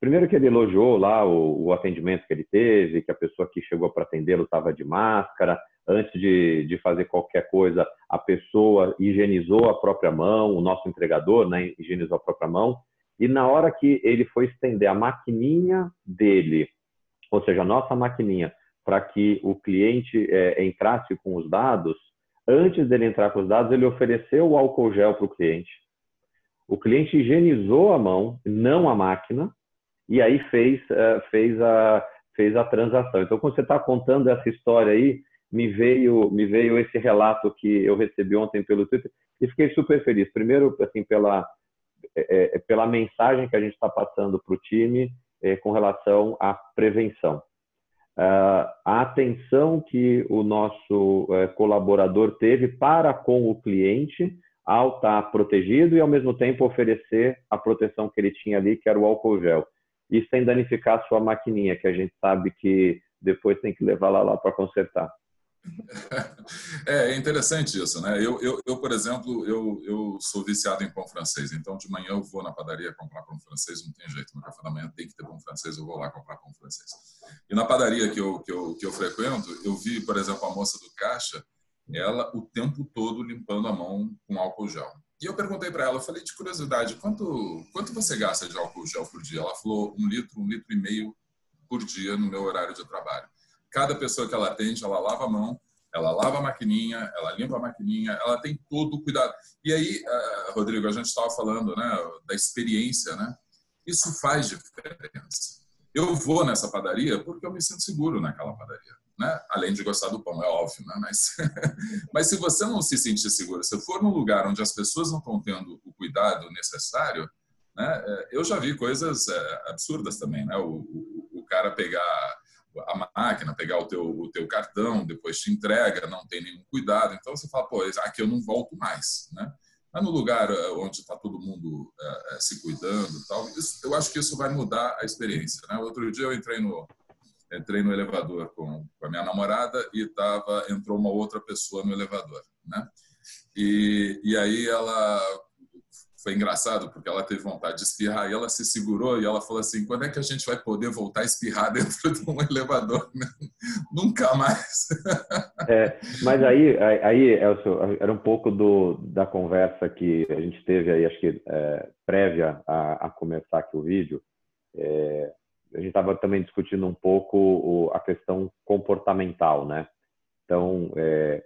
Primeiro que ele elogiou lá o, o atendimento que ele teve, que a pessoa que chegou para atendê-lo estava de máscara, antes de, de fazer qualquer coisa, a pessoa higienizou a própria mão, o nosso entregador né, higienizou a própria mão, E na hora que ele foi estender a maquininha dele, ou seja, a nossa maquininha, para que o cliente é, entrasse com os dados, antes dele entrar com os dados, ele ofereceu o álcool gel para o cliente. O cliente higienizou a mão, não a máquina, e aí fez, uh, fez, a, fez a transação. Então, quando você está contando essa história aí, me veio, me veio esse relato que eu recebi ontem pelo Twitter e fiquei super feliz. Primeiro, assim, pela, é, é, pela mensagem que a gente está passando para o time é, com relação à prevenção. Uh, a atenção que o nosso uh, colaborador teve para com o cliente ao estar tá protegido e, ao mesmo tempo, oferecer a proteção que ele tinha ali, que era o álcool gel. E sem danificar a sua maquininha, que a gente sabe que depois tem que levar lá, lá para consertar. É, é interessante isso, né? Eu, eu, eu, por exemplo, eu, eu sou viciado em pão francês, então de manhã eu vou na padaria comprar pão francês, não tem jeito, no café da manhã tem que ter pão francês, eu vou lá comprar pão francês. E na padaria que eu, que eu, que eu frequento, eu vi, por exemplo, a moça do caixa, ela o tempo todo limpando a mão com álcool gel. E eu perguntei para ela, eu falei de curiosidade, quanto, quanto você gasta de álcool gel por dia? Ela falou um litro, um litro e meio por dia no meu horário de trabalho. Cada pessoa que ela atende, ela lava a mão, ela lava a maquininha, ela limpa a maquininha, ela tem todo o cuidado. E aí, uh, Rodrigo, a gente estava falando né, da experiência, né? Isso faz diferença. Eu vou nessa padaria porque eu me sinto seguro naquela padaria, né? Além de gostar do pão, é óbvio, né? Mas, mas se você não se sentir seguro, se for num lugar onde as pessoas não estão tendo o cuidado necessário, né? Eh, eu já vi coisas eh, absurdas também, né? O, o, o cara pegar a máquina, pegar o teu, o teu cartão, depois te entrega, não tem nenhum cuidado. Então você fala, pô, aqui eu não volto mais, né? Mas no lugar eh, onde está todo mundo é, se cuidando tal, isso, eu acho que isso vai mudar a experiência, né? Outro dia eu entrei no, entrei no elevador com, com a minha namorada e tava, entrou uma outra pessoa no elevador, né? E, e aí ela foi engraçado porque ela teve vontade de espirrar e ela se segurou e ela falou assim: quando é que a gente vai poder voltar a espirrar dentro de um elevador? Nunca mais. É, mas aí, aí Elcio, era um pouco do, da conversa que a gente teve aí, acho que é, prévia a, a, começar aqui o vídeo. É, a gente estava também discutindo um pouco o, a questão comportamental, né? Então, é,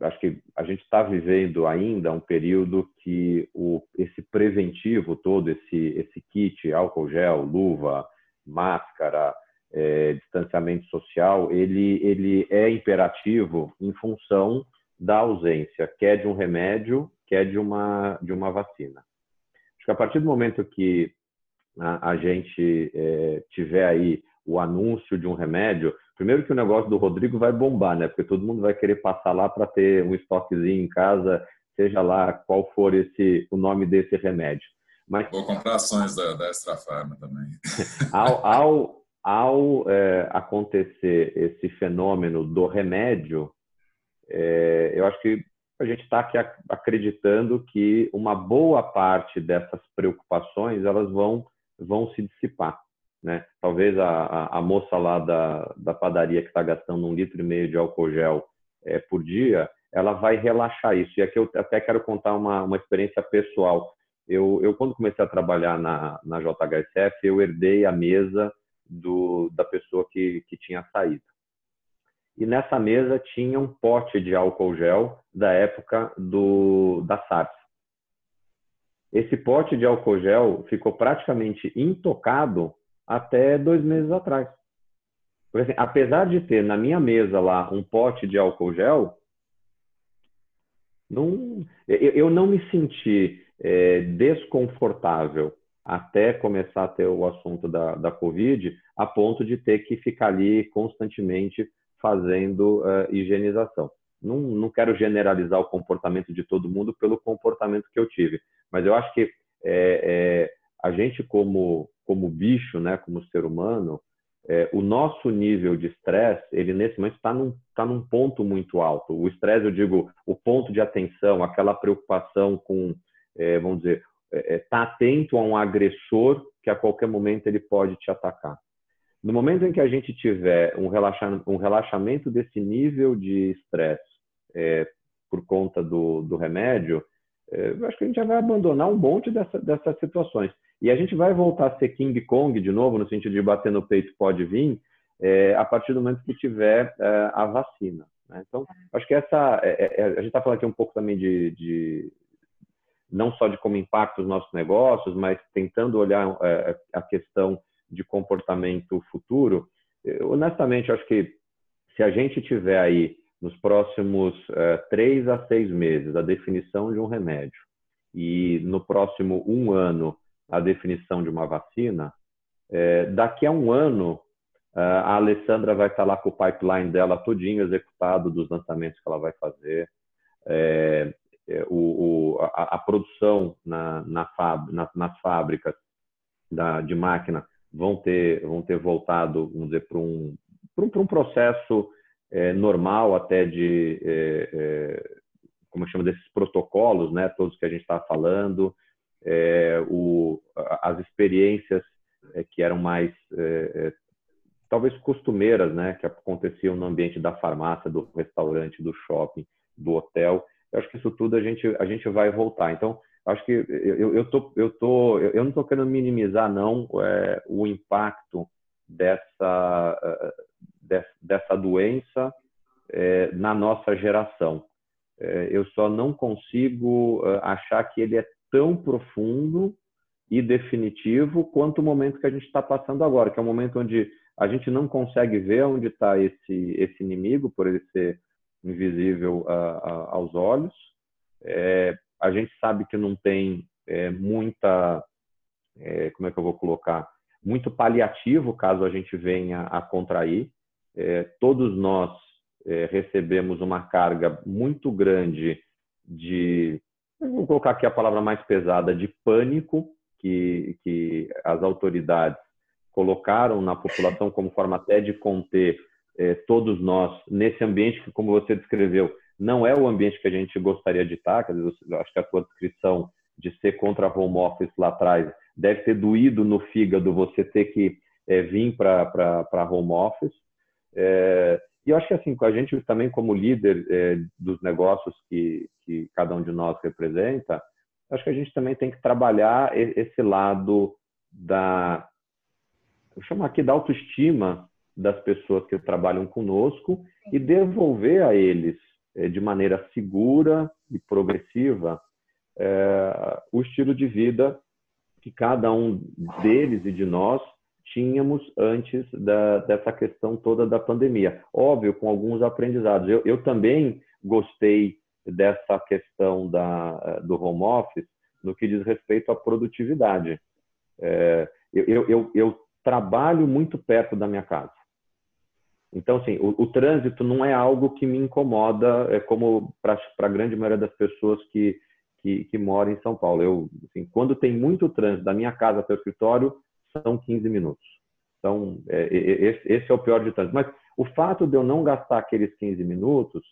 acho que a gente está vivendo ainda um período que o, esse preventivo todo, esse, esse kit, álcool gel, luva, máscara, é, distanciamento social, ele, ele é imperativo em função da ausência, quer de um remédio, quer de uma, de uma vacina. Acho que a partir do momento que a, a gente é, tiver aí o anúncio de um remédio, primeiro que o negócio do Rodrigo vai bombar, né? Porque todo mundo vai querer passar lá para ter um estoquezinho em casa, seja lá qual for esse o nome desse remédio. Mas vou comprar ações da, da Extra Farma também. ao, ao, ao é, acontecer esse fenômeno do remédio, é, eu acho que a gente está aqui acreditando que uma boa parte dessas preocupações elas vão vão se dissipar. Né? Talvez a, a, a moça lá da, da padaria que está gastando um litro e meio de álcool gel é, por dia, ela vai relaxar isso. E aqui eu até quero contar uma, uma experiência pessoal. Eu, eu, quando comecei a trabalhar na, na JHSF, eu herdei a mesa do, da pessoa que, que tinha saído. E nessa mesa tinha um pote de álcool gel da época do, da SARS. Esse pote de álcool gel ficou praticamente intocado até dois meses atrás. Porque, assim, apesar de ter na minha mesa lá um pote de álcool gel, não, eu, eu não me senti é, desconfortável até começar a ter o assunto da, da Covid, a ponto de ter que ficar ali constantemente fazendo uh, higienização. Não, não quero generalizar o comportamento de todo mundo pelo comportamento que eu tive, mas eu acho que é, é, a gente como como bicho, né, como ser humano, é, o nosso nível de estresse, ele nesse momento está num, tá num ponto muito alto. O estresse, eu digo, o ponto de atenção, aquela preocupação com, é, vamos dizer, estar é, é tá atento a um agressor que a qualquer momento ele pode te atacar. No momento em que a gente tiver um, relaxa, um relaxamento desse nível de estresse é, por conta do, do remédio, é, eu acho que a gente já vai abandonar um monte dessa, dessas situações. E a gente vai voltar a ser King Kong de novo, no sentido de bater no peito pode vir, é, a partir do momento que tiver é, a vacina. Né? Então, acho que essa. É, é, a gente está falando aqui um pouco também de, de, não só de como impacta os nossos negócios, mas tentando olhar é, a questão de comportamento futuro. Eu, honestamente, acho que se a gente tiver aí nos próximos é, três a seis meses a definição de um remédio e no próximo um ano a definição de uma vacina, é, daqui a um ano a Alessandra vai estar lá com o pipeline dela todinho executado dos lançamentos que ela vai fazer. É, é, o, o, a, a, produção na, na fáb, na, nas fábricas da, de máquina vão ter, vão ter voltado, vamos dizer, para um, um, um processo é, normal até de, é, é como chama, desses protocolos, né, todos que a gente está falando, é, o, as experiências que eram mais talvez costumeiras, né, que aconteciam no ambiente da farmácia, do restaurante, do shopping, do hotel. Eu acho que isso tudo a gente a gente vai voltar. Então, acho que eu, eu tô eu tô eu não estou querendo minimizar não é, o impacto dessa é, dessa doença é, na nossa geração. É, eu só não consigo é, achar que ele é tão profundo e definitivo quanto o momento que a gente está passando agora, que é um momento onde a gente não consegue ver onde está esse, esse inimigo, por ele ser invisível a, a, aos olhos. É, a gente sabe que não tem é, muita, é, como é que eu vou colocar, muito paliativo caso a gente venha a contrair. É, todos nós é, recebemos uma carga muito grande de, vou colocar aqui a palavra mais pesada, de pânico que, que as autoridades colocaram na população como forma até de conter eh, todos nós nesse ambiente que, como você descreveu, não é o ambiente que a gente gostaria de estar. Quer dizer, acho que a sua descrição de ser contra home office lá atrás deve ter doído no fígado você ter que eh, vir para home office. É, e eu acho que assim, com a gente também como líder é, dos negócios que, que cada um de nós representa, acho que a gente também tem que trabalhar esse lado da eu chamo aqui da autoestima das pessoas que trabalham conosco e devolver a eles é, de maneira segura e progressiva é, o estilo de vida que cada um deles e de nós tínhamos antes da, dessa questão toda da pandemia. Óbvio, com alguns aprendizados. Eu, eu também gostei dessa questão da, do home office no que diz respeito à produtividade. É, eu, eu, eu, trabalho muito perto da minha casa. Então, assim, o, o trânsito não é algo que me incomoda, é como para a grande maioria das pessoas que, que, que moram em São Paulo. Eu, assim, quando tem muito trânsito da minha casa até o escritório, são 15 minutos. Então, é, esse, é o pior de trânsito. Mas o fato de eu não gastar aqueles 15 minutos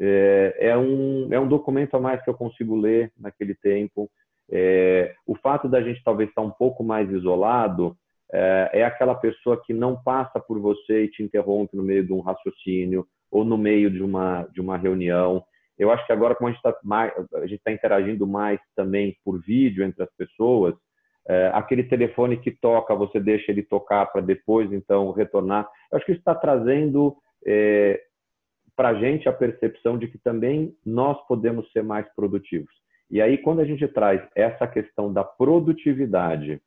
é, é, um, é um documento a mais que eu consigo ler naquele tempo. É, o fato da gente talvez estar um pouco mais isolado é, é aquela pessoa que não passa por você e te interrompe no meio de um raciocínio ou no meio de uma, de uma reunião. Eu acho que agora, como a gente está tá interagindo mais também por vídeo entre as pessoas, é, aquele telefone que toca, você deixa ele tocar para depois, então, retornar. Eu acho que isso está trazendo é, para a gente a percepção de que também nós podemos ser mais produtivos. E aí, quando a gente traz essa questão da produtividade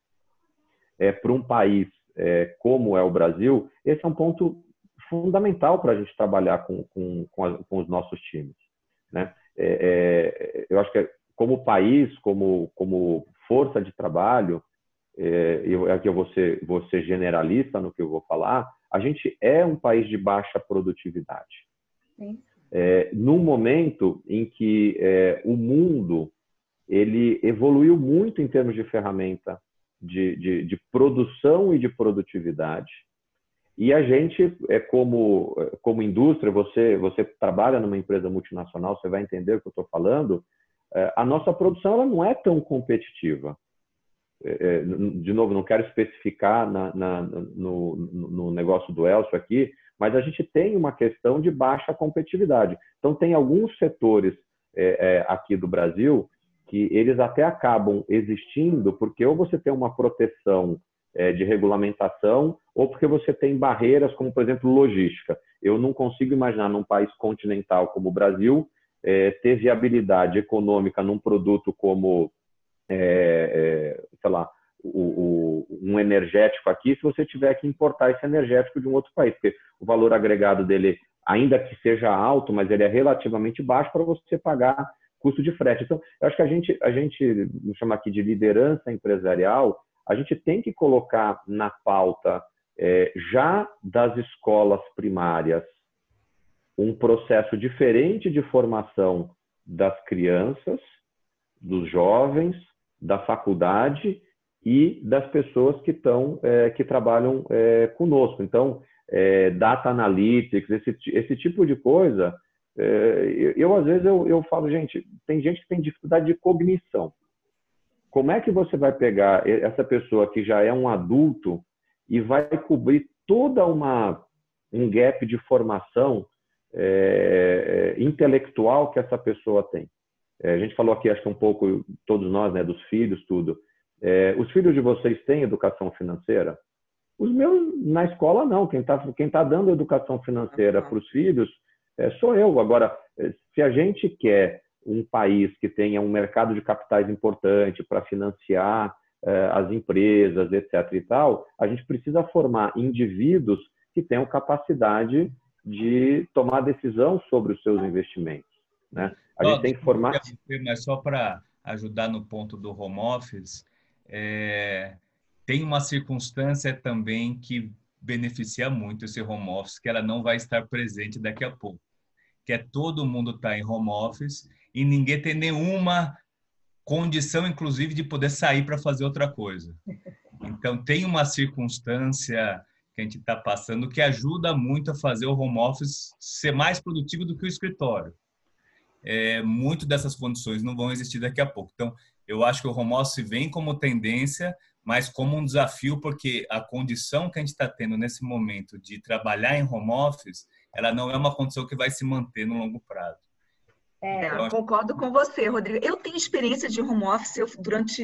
é, para um país é, como é o Brasil, esse é um ponto fundamental para a gente trabalhar com, com, com, a, com, os nossos times. Né? É, é eu acho que como país, como, como força de trabalho, é, eu, aqui eu vou ser, vou ser generalista no que eu vou falar, a gente é um país de baixa produtividade. É, num momento em que é, o mundo ele evoluiu muito em termos de ferramenta de, de, de produção e de produtividade. E a gente, é como, como indústria, você, você trabalha numa empresa multinacional, você vai entender o que eu estou falando, a nossa produção ela não é tão competitiva. É, é, de novo, não quero especificar na, na, no, no negócio do Elcio aqui, mas a gente tem uma questão de baixa competitividade. Então, tem alguns setores é, é, aqui do Brasil que eles até acabam existindo porque ou você tem uma proteção é, de regulamentação ou porque você tem barreiras como, por exemplo, logística. Eu não consigo imaginar num país continental como o Brasil é, ter viabilidade econômica num produto como, é, é sei lá, o, o, um energético aqui se você tiver que importar esse energético de um outro país, porque o valor agregado dele, ainda que seja alto, mas ele é relativamente baixo para você pagar custo de frete. Então, eu acho que a gente, a gente, chamar aqui de liderança empresarial, a gente tem que colocar na pauta é, já das escolas primárias um processo diferente de formação das crianças, dos jovens, da faculdade e das pessoas que estão é, que trabalham é, conosco. Então, é, data analytics, esse, esse tipo de coisa, é, eu, eu, às vezes eu, eu falo, gente, tem gente que tem dificuldade de cognição. Como é que você vai pegar essa pessoa que já é um adulto e vai cobrir toda uma um gap de formação é, é, intelectual que essa pessoa tem? a gente falou aqui, acho que um pouco todos nós, né, dos filhos, tudo. É, os filhos de vocês têm educação financeira? Os meus, na escola, não. Quem está quem tá dando educação financeira para os filhos é, sou eu. Agora, é, se a gente quer um país que tenha um mercado de capitais importante para financiar é, as empresas, etc. e tal, a gente precisa formar indivíduos que tenham capacidade de tomar decisão sobre os seus investimentos. Né? A gente tem que formar. Mas só para ajudar no ponto do home office, é, tem uma circunstância também que beneficia muito esse home office, que ela não vai estar presente daqui a pouco, que é todo mundo estar tá em home office e ninguém tem nenhuma condição, inclusive, de poder sair para fazer outra coisa. Então, tem uma circunstância que a gente está passando que ajuda muito a fazer o home office ser mais produtivo do que o escritório. É, muito dessas condições não vão existir daqui a pouco. Então, eu acho que o home office vem como tendência, mas como um desafio, porque a condição que a gente está tendo nesse momento de trabalhar em home office, ela não é uma condição que vai se manter no longo prazo. É, então, concordo com você, Rodrigo. Eu tenho experiência de home office eu, durante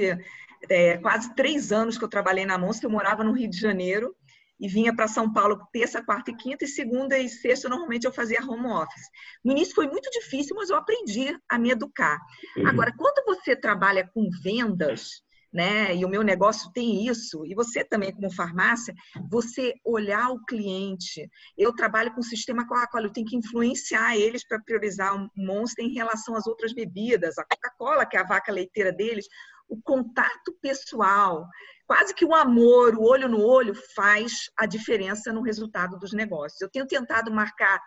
é, quase três anos que eu trabalhei na Monster, eu morava no Rio de Janeiro e vinha para São Paulo terça, quarta e quinta, e segunda e sexta, normalmente eu fazia home office. No início foi muito difícil, mas eu aprendi a me educar. Uhum. Agora, quando você trabalha com vendas, né, e o meu negócio tem isso, e você também como farmácia, você olhar o cliente. Eu trabalho com o sistema Coca-Cola, eu tenho que influenciar eles para priorizar o Monster em relação às outras bebidas, a Coca-Cola, que é a vaca leiteira deles, o contato pessoal, quase que o amor, o olho no olho, faz a diferença no resultado dos negócios. Eu tenho tentado marcar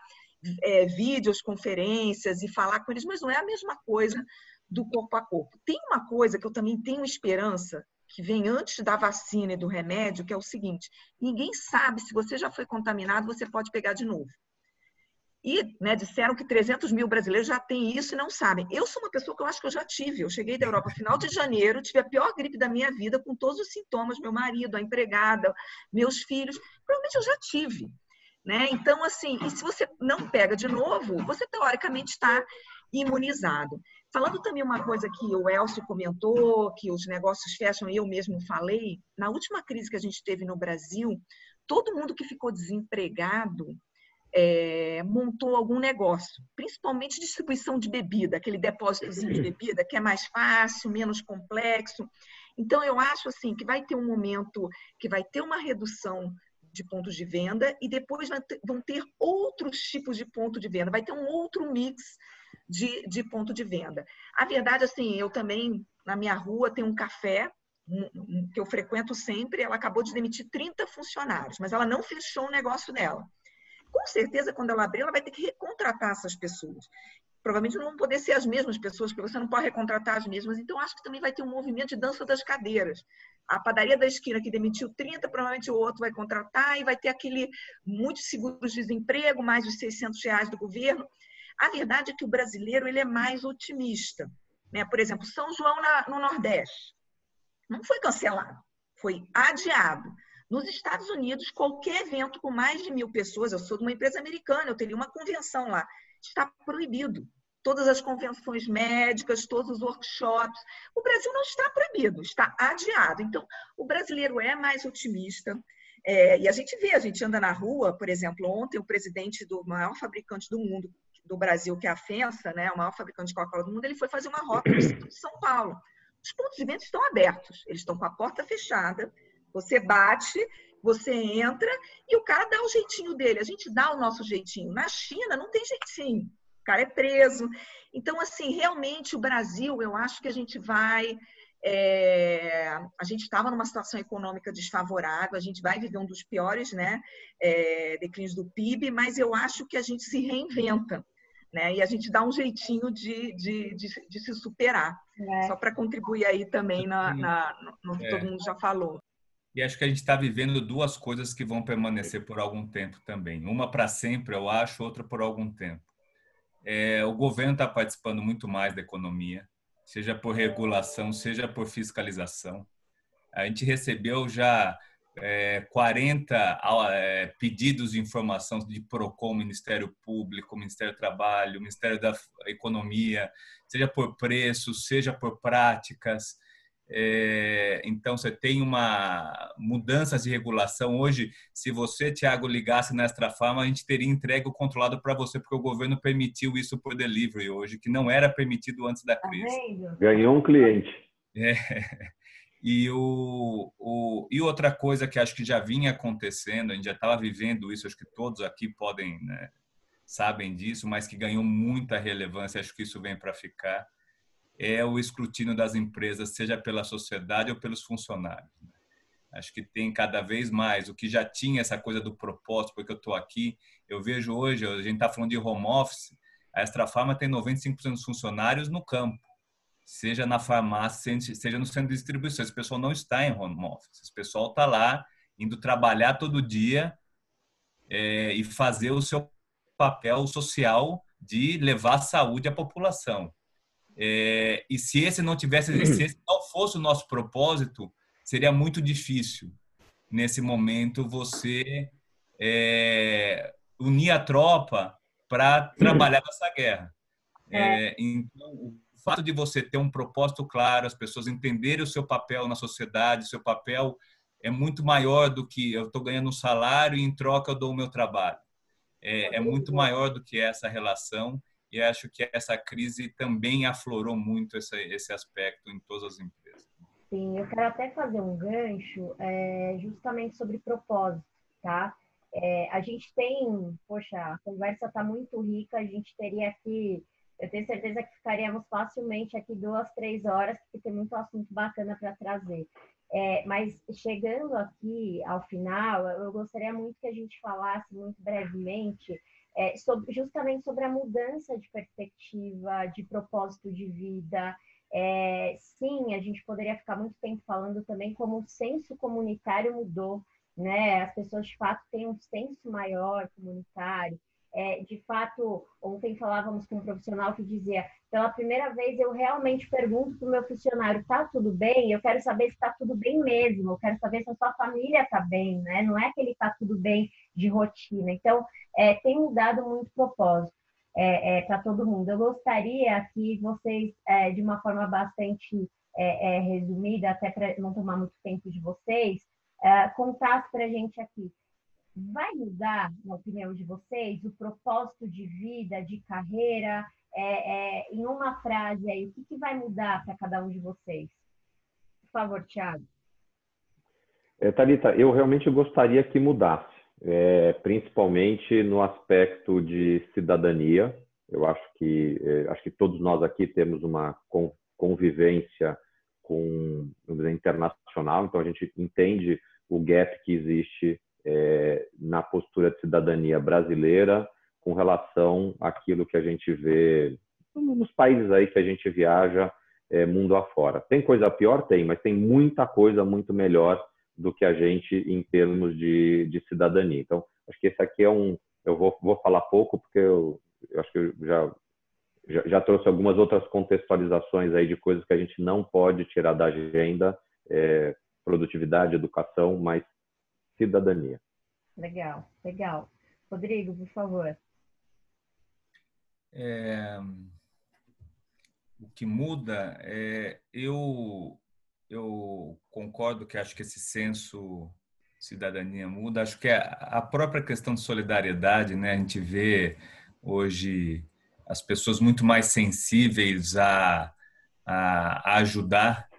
é, vídeos, conferências e falar com eles, mas não é a mesma coisa do corpo a corpo. Tem uma coisa que eu também tenho esperança, que vem antes da vacina e do remédio, que é o seguinte: ninguém sabe se você já foi contaminado, você pode pegar de novo. E né, disseram que 300 mil brasileiros já têm isso e não sabem. Eu sou uma pessoa que eu acho que eu já tive. Eu cheguei da Europa final de janeiro, tive a pior gripe da minha vida, com todos os sintomas, meu marido, a empregada, meus filhos. Provavelmente eu já tive. Né? Então, assim, e se você não pega de novo, você teoricamente está imunizado. Falando também uma coisa que o Elcio comentou, que os negócios fecham, eu mesmo falei, na última crise que a gente teve no Brasil, todo mundo que ficou desempregado é, montou algum negócio, principalmente distribuição de bebida, aquele depósitozinho de bebida que é mais fácil, menos complexo. Então, eu acho assim que vai ter um momento que vai ter uma redução de pontos de venda e depois vão ter outros tipos de ponto de venda, vai ter um outro mix de, de ponto de venda. A verdade, assim, eu também, na minha rua, tem um café que eu frequento sempre, ela acabou de demitir 30 funcionários, mas ela não fechou o negócio dela com certeza, quando ela abrir, ela vai ter que recontratar essas pessoas. Provavelmente não vão poder ser as mesmas pessoas, porque você não pode recontratar as mesmas. Então, acho que também vai ter um movimento de dança das cadeiras. A padaria da esquina que demitiu 30, provavelmente o outro vai contratar e vai ter aquele muitos seguros de desemprego, mais os 600 reais do governo. A verdade é que o brasileiro ele é mais otimista. Né? Por exemplo, São João na, no Nordeste não foi cancelado, foi adiado. Nos Estados Unidos, qualquer evento com mais de mil pessoas, eu sou de uma empresa americana, eu teria uma convenção lá, está proibido. todas as convenções médicas, todos os workshops. O Brasil não está proibido, está adiado. Então, o brasileiro é mais otimista. É, e a gente vê, a gente anda na rua, por exemplo, ontem o presidente do maior fabricante do mundo, do Brasil, que é a FENSA, né, o maior fabricante de Coca-Cola do mundo, ele foi fazer uma rota no centro de São Paulo. Os pontos de venda estão abertos, eles estão com a porta fechada, você bate, você entra e o cara dá o jeitinho dele. A gente dá o nosso jeitinho. Na China não tem jeitinho. O cara é preso. Então, assim, realmente o Brasil, eu acho que a gente vai. É, a gente estava numa situação econômica desfavorável, a gente vai viver um dos piores né, é, declínios do PIB, mas eu acho que a gente se reinventa. Né? E a gente dá um jeitinho de, de, de, de se superar. É. Só para contribuir aí também na, na no que todo é. mundo já falou. E acho que a gente está vivendo duas coisas que vão permanecer por algum tempo também. Uma para sempre, eu acho, outra por algum tempo. É, o governo está participando muito mais da economia, seja por regulação, seja por fiscalização. A gente recebeu já é, 40 é, pedidos de informação de PROCON, Ministério Público, Ministério do Trabalho, Ministério da Economia, seja por preços, seja por práticas. É, então, você tem uma mudança de regulação. Hoje, se você, Tiago, ligasse na Extra Farma, a gente teria entregue o controlado para você, porque o governo permitiu isso por delivery hoje, que não era permitido antes da tá crise. Ganhou um cliente. É. E, o, o, e outra coisa que acho que já vinha acontecendo, a gente já estava vivendo isso, acho que todos aqui podem, né, sabem disso, mas que ganhou muita relevância, acho que isso vem para ficar é o escrutínio das empresas, seja pela sociedade ou pelos funcionários. Né? Acho que tem cada vez mais o que já tinha essa coisa do propósito, porque eu estou aqui. Eu vejo hoje, a gente está falando de home office, a Extra Farma tem 95% dos funcionários no campo, seja na farmácia, seja no centro de distribuição. Esse pessoal não está em home office, esse pessoal está lá indo trabalhar todo dia é, e fazer o seu papel social de levar saúde à população. É, e se esse não tivesse, se esse não fosse o nosso propósito, seria muito difícil nesse momento você é, unir a tropa para trabalhar nessa guerra. É. é, então, o fato de você ter um propósito claro, as pessoas entenderem o seu papel na sociedade, seu papel é muito maior do que eu estou ganhando um salário e em troca eu dou o meu trabalho. É, é muito maior do que essa relação e acho que essa crise também aflorou muito esse, esse aspecto em todas as empresas. Sim, eu quero até fazer um gancho é, justamente sobre propósito, tá? É, a gente tem, poxa, a conversa está muito rica, a gente teria aqui, eu tenho certeza que ficaríamos facilmente aqui duas, três horas, porque tem muito assunto bacana para trazer. É, mas chegando aqui ao final, eu gostaria muito que a gente falasse muito brevemente é, sobre, justamente sobre a mudança de perspectiva, de propósito de vida. É, sim, a gente poderia ficar muito tempo falando também como o senso comunitário mudou, né? As pessoas de fato têm um senso maior comunitário. É, de fato, ontem falávamos com um profissional que dizia: pela primeira vez eu realmente pergunto para o meu funcionário, tá tudo bem? Eu quero saber se está tudo bem mesmo, eu quero saber se a sua família está bem, né? Não é que ele está tudo bem de rotina. Então, é, tem mudado muito propósito é, é, para todo mundo. Eu gostaria que vocês, é, de uma forma bastante é, resumida, até para não tomar muito tempo de vocês, contasse para a gente aqui. Vai mudar, na opinião de vocês, o propósito de vida, de carreira? em uma frase aí, o que, que vai mudar para cada um de vocês? Por favor, Thiago. É, Thalita, eu realmente gostaria que mudasse é, principalmente no aspecto de cidadania. Eu acho que é, acho que todos nós aqui temos uma convivência com dizer, internacional, então a gente entende o gap que existe é, na postura de cidadania brasileira com relação àquilo que a gente vê nos países aí que a gente viaja é, mundo afora. Tem coisa pior? Tem, mas tem muita coisa muito melhor do que a gente em termos de, de cidadania. Então, acho que esse aqui é um. Eu vou, vou falar pouco, porque eu, eu acho que eu já, já, já, trouxe algumas outras contextualizações aí de coisas que a gente não pode tirar da agenda: é, produtividade, educação, mas cidadania. Legal, legal. Rodrigo, por favor. É, o que muda, é, eu, eu concordo que acho que esse senso cidadania muda. Acho que é a própria questão de solidariedade, né? A gente vê hoje as pessoas muito mais sensíveis a, a, a ajudar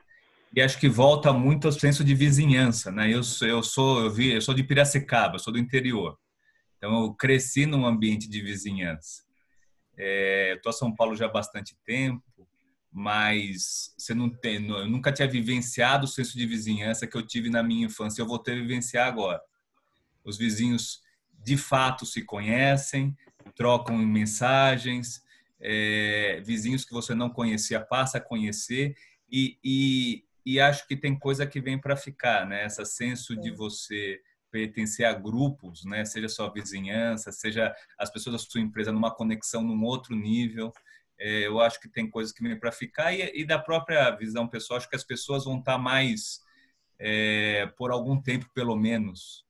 e acho que volta muito ao senso de vizinhança, né? Eu, eu sou eu vi eu sou de Piracicaba, sou do interior, então eu cresci num ambiente de vizinhança. É, Estou a São Paulo já há bastante tempo, mas você não tem, eu nunca tinha vivenciado o senso de vizinhança que eu tive na minha infância. Eu vou ter vivenciar agora. Os vizinhos de fato se conhecem, trocam mensagens, é, vizinhos que você não conhecia passa a conhecer e, e, e acho que tem coisa que vem para ficar, né? Esse senso de você pertencer a grupos, né? Seja sua vizinhança, seja as pessoas da sua empresa numa conexão num outro nível. É, eu acho que tem coisas que vêm para ficar e, e, da própria visão pessoal, acho que as pessoas vão estar tá mais, é, por algum tempo pelo menos,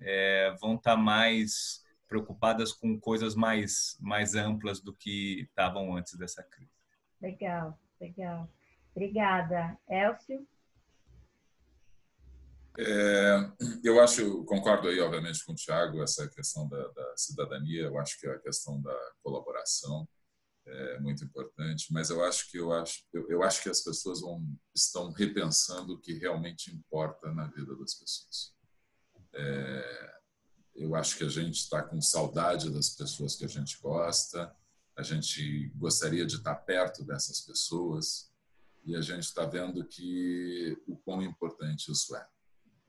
é, vão estar tá mais preocupadas com coisas mais, mais amplas do que estavam antes dessa crise. Legal, legal. Obrigada. Elcio? É, eu acho, concordo aí, obviamente, com o Tiago, essa questão da, da, cidadania, eu acho que a questão da colaboração é muito importante, mas eu acho que eu acho, eu, eu acho que as pessoas vão, estão repensando o que realmente importa na vida das pessoas. É, eu acho que a gente está com saudade das pessoas que a gente gosta, a gente gostaria de estar perto dessas pessoas, e a gente está vendo que o quão importante isso é.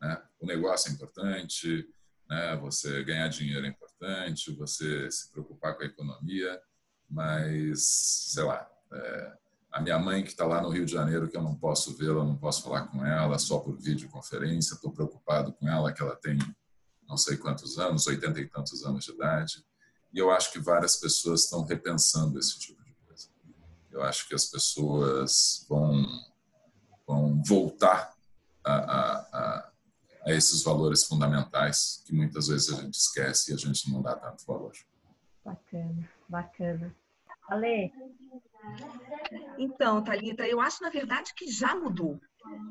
Né? O negócio é importante, né? você ganhar dinheiro é importante, você se preocupar com a economia, mas, sei lá, é, a minha mãe que está lá no Rio de Janeiro, que eu não posso vê-la, não posso falar com ela, só por videoconferência, estou preocupado com ela, que ela tem não sei quantos anos, oitenta e tantos anos de idade, e eu acho que várias pessoas estão repensando esse tipo eu acho que as pessoas vão, vão voltar a, a, a, a esses valores fundamentais que muitas vezes a gente esquece e a gente não dá tanto valor. Bacana, bacana. Ale? Então, Thalita, eu acho, na verdade, que já mudou.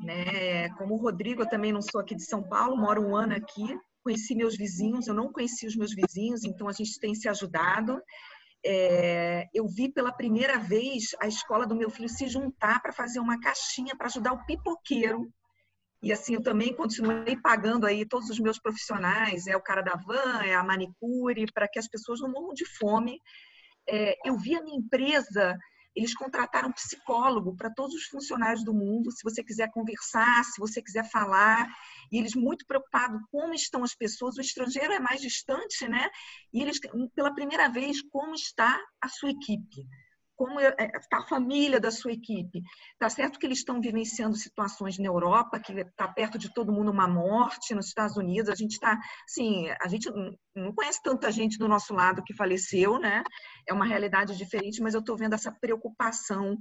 Né? Como o Rodrigo, eu também não sou aqui de São Paulo, moro um ano aqui, conheci meus vizinhos, eu não conheci os meus vizinhos, então a gente tem se ajudado é, eu vi pela primeira vez a escola do meu filho se juntar para fazer uma caixinha para ajudar o pipoqueiro. E assim, eu também continuei pagando aí todos os meus profissionais, é o cara da van, é a manicure, para que as pessoas não morram de fome. É, eu vi a minha empresa eles contrataram psicólogo para todos os funcionários do mundo, se você quiser conversar, se você quiser falar. E eles muito preocupados como estão as pessoas. O estrangeiro é mais distante, né? E eles, pela primeira vez, como está a sua equipe como está é, a família da sua equipe. Tá certo que eles estão vivenciando situações na Europa, que está perto de todo mundo uma morte, nos Estados Unidos, a gente está, sim, a gente não conhece tanta gente do nosso lado que faleceu, né? É uma realidade diferente, mas eu estou vendo essa preocupação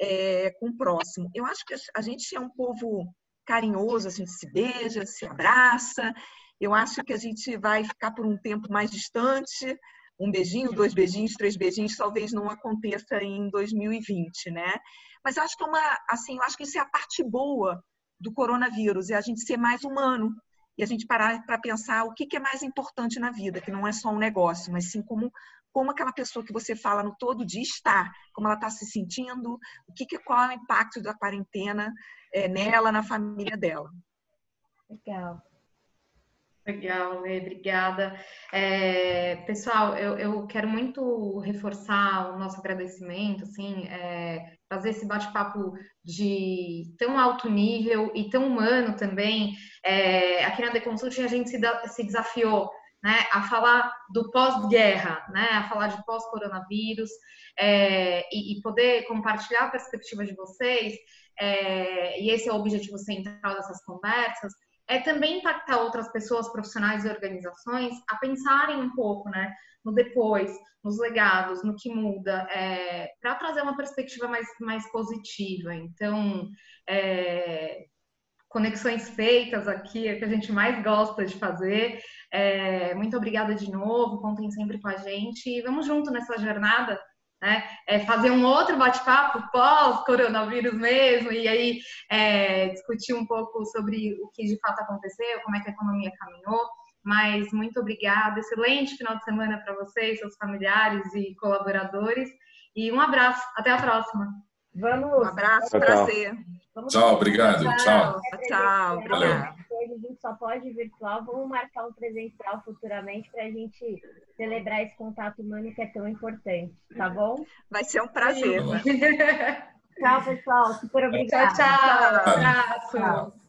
é, com o próximo. Eu acho que a gente é um povo carinhoso, a gente se beija, se abraça. Eu acho que a gente vai ficar por um tempo mais distante, um beijinho, dois beijinhos, três beijinhos, talvez não aconteça em 2020, né? Mas acho que é uma, assim, acho que isso é a parte boa do coronavírus, é a gente ser mais humano e a gente parar para pensar o que, que é mais importante na vida, que não é só um negócio, mas sim como como aquela pessoa que você fala no todo dia está, como ela está se sentindo, o que, que qual é o impacto da quarentena é, nela, na família dela. Legal. Legal, Lê, obrigada. É, pessoal, eu, eu, quero muito reforçar o nosso agradecimento, assim, é, fazer esse bate-papo de tão alto nível e tão humano também. É, aqui na The Consulting a gente se, da, se desafiou né, a falar do pós-guerra, né, a falar de pós-coronavírus é, e, e, poder compartilhar a perspectiva de vocês. É, e esse é o objetivo central dessas conversas é também impactar outras pessoas, profissionais e organizações a pensarem um pouco, né, no depois, nos legados, no que muda, é, para trazer uma perspectiva mais, mais positiva. Então, é, conexões feitas aqui é o que a gente mais gosta de fazer. É, muito obrigada de novo, contem sempre com a gente e vamos junto nessa jornada né? É fazer um outro bate-papo pós-coronavírus mesmo, e aí é, discutir um pouco sobre o que de fato aconteceu, como é que a economia caminhou. Mas muito obrigada, excelente final de semana para vocês, seus familiares e colaboradores. E um abraço, até a próxima. Vamos. Um abraço, tchau, prazer. Tchau, tchau obrigado. Tchau. Tchau, tchau obrigado. A gente só pode virtual, vamos marcar um presencial futuramente para a gente celebrar esse contato humano que é tão importante, tá bom? Vai ser um prazer. tchau, pessoal. Super obrigada. Tchau, tchau. tchau. Abraço. Tchau.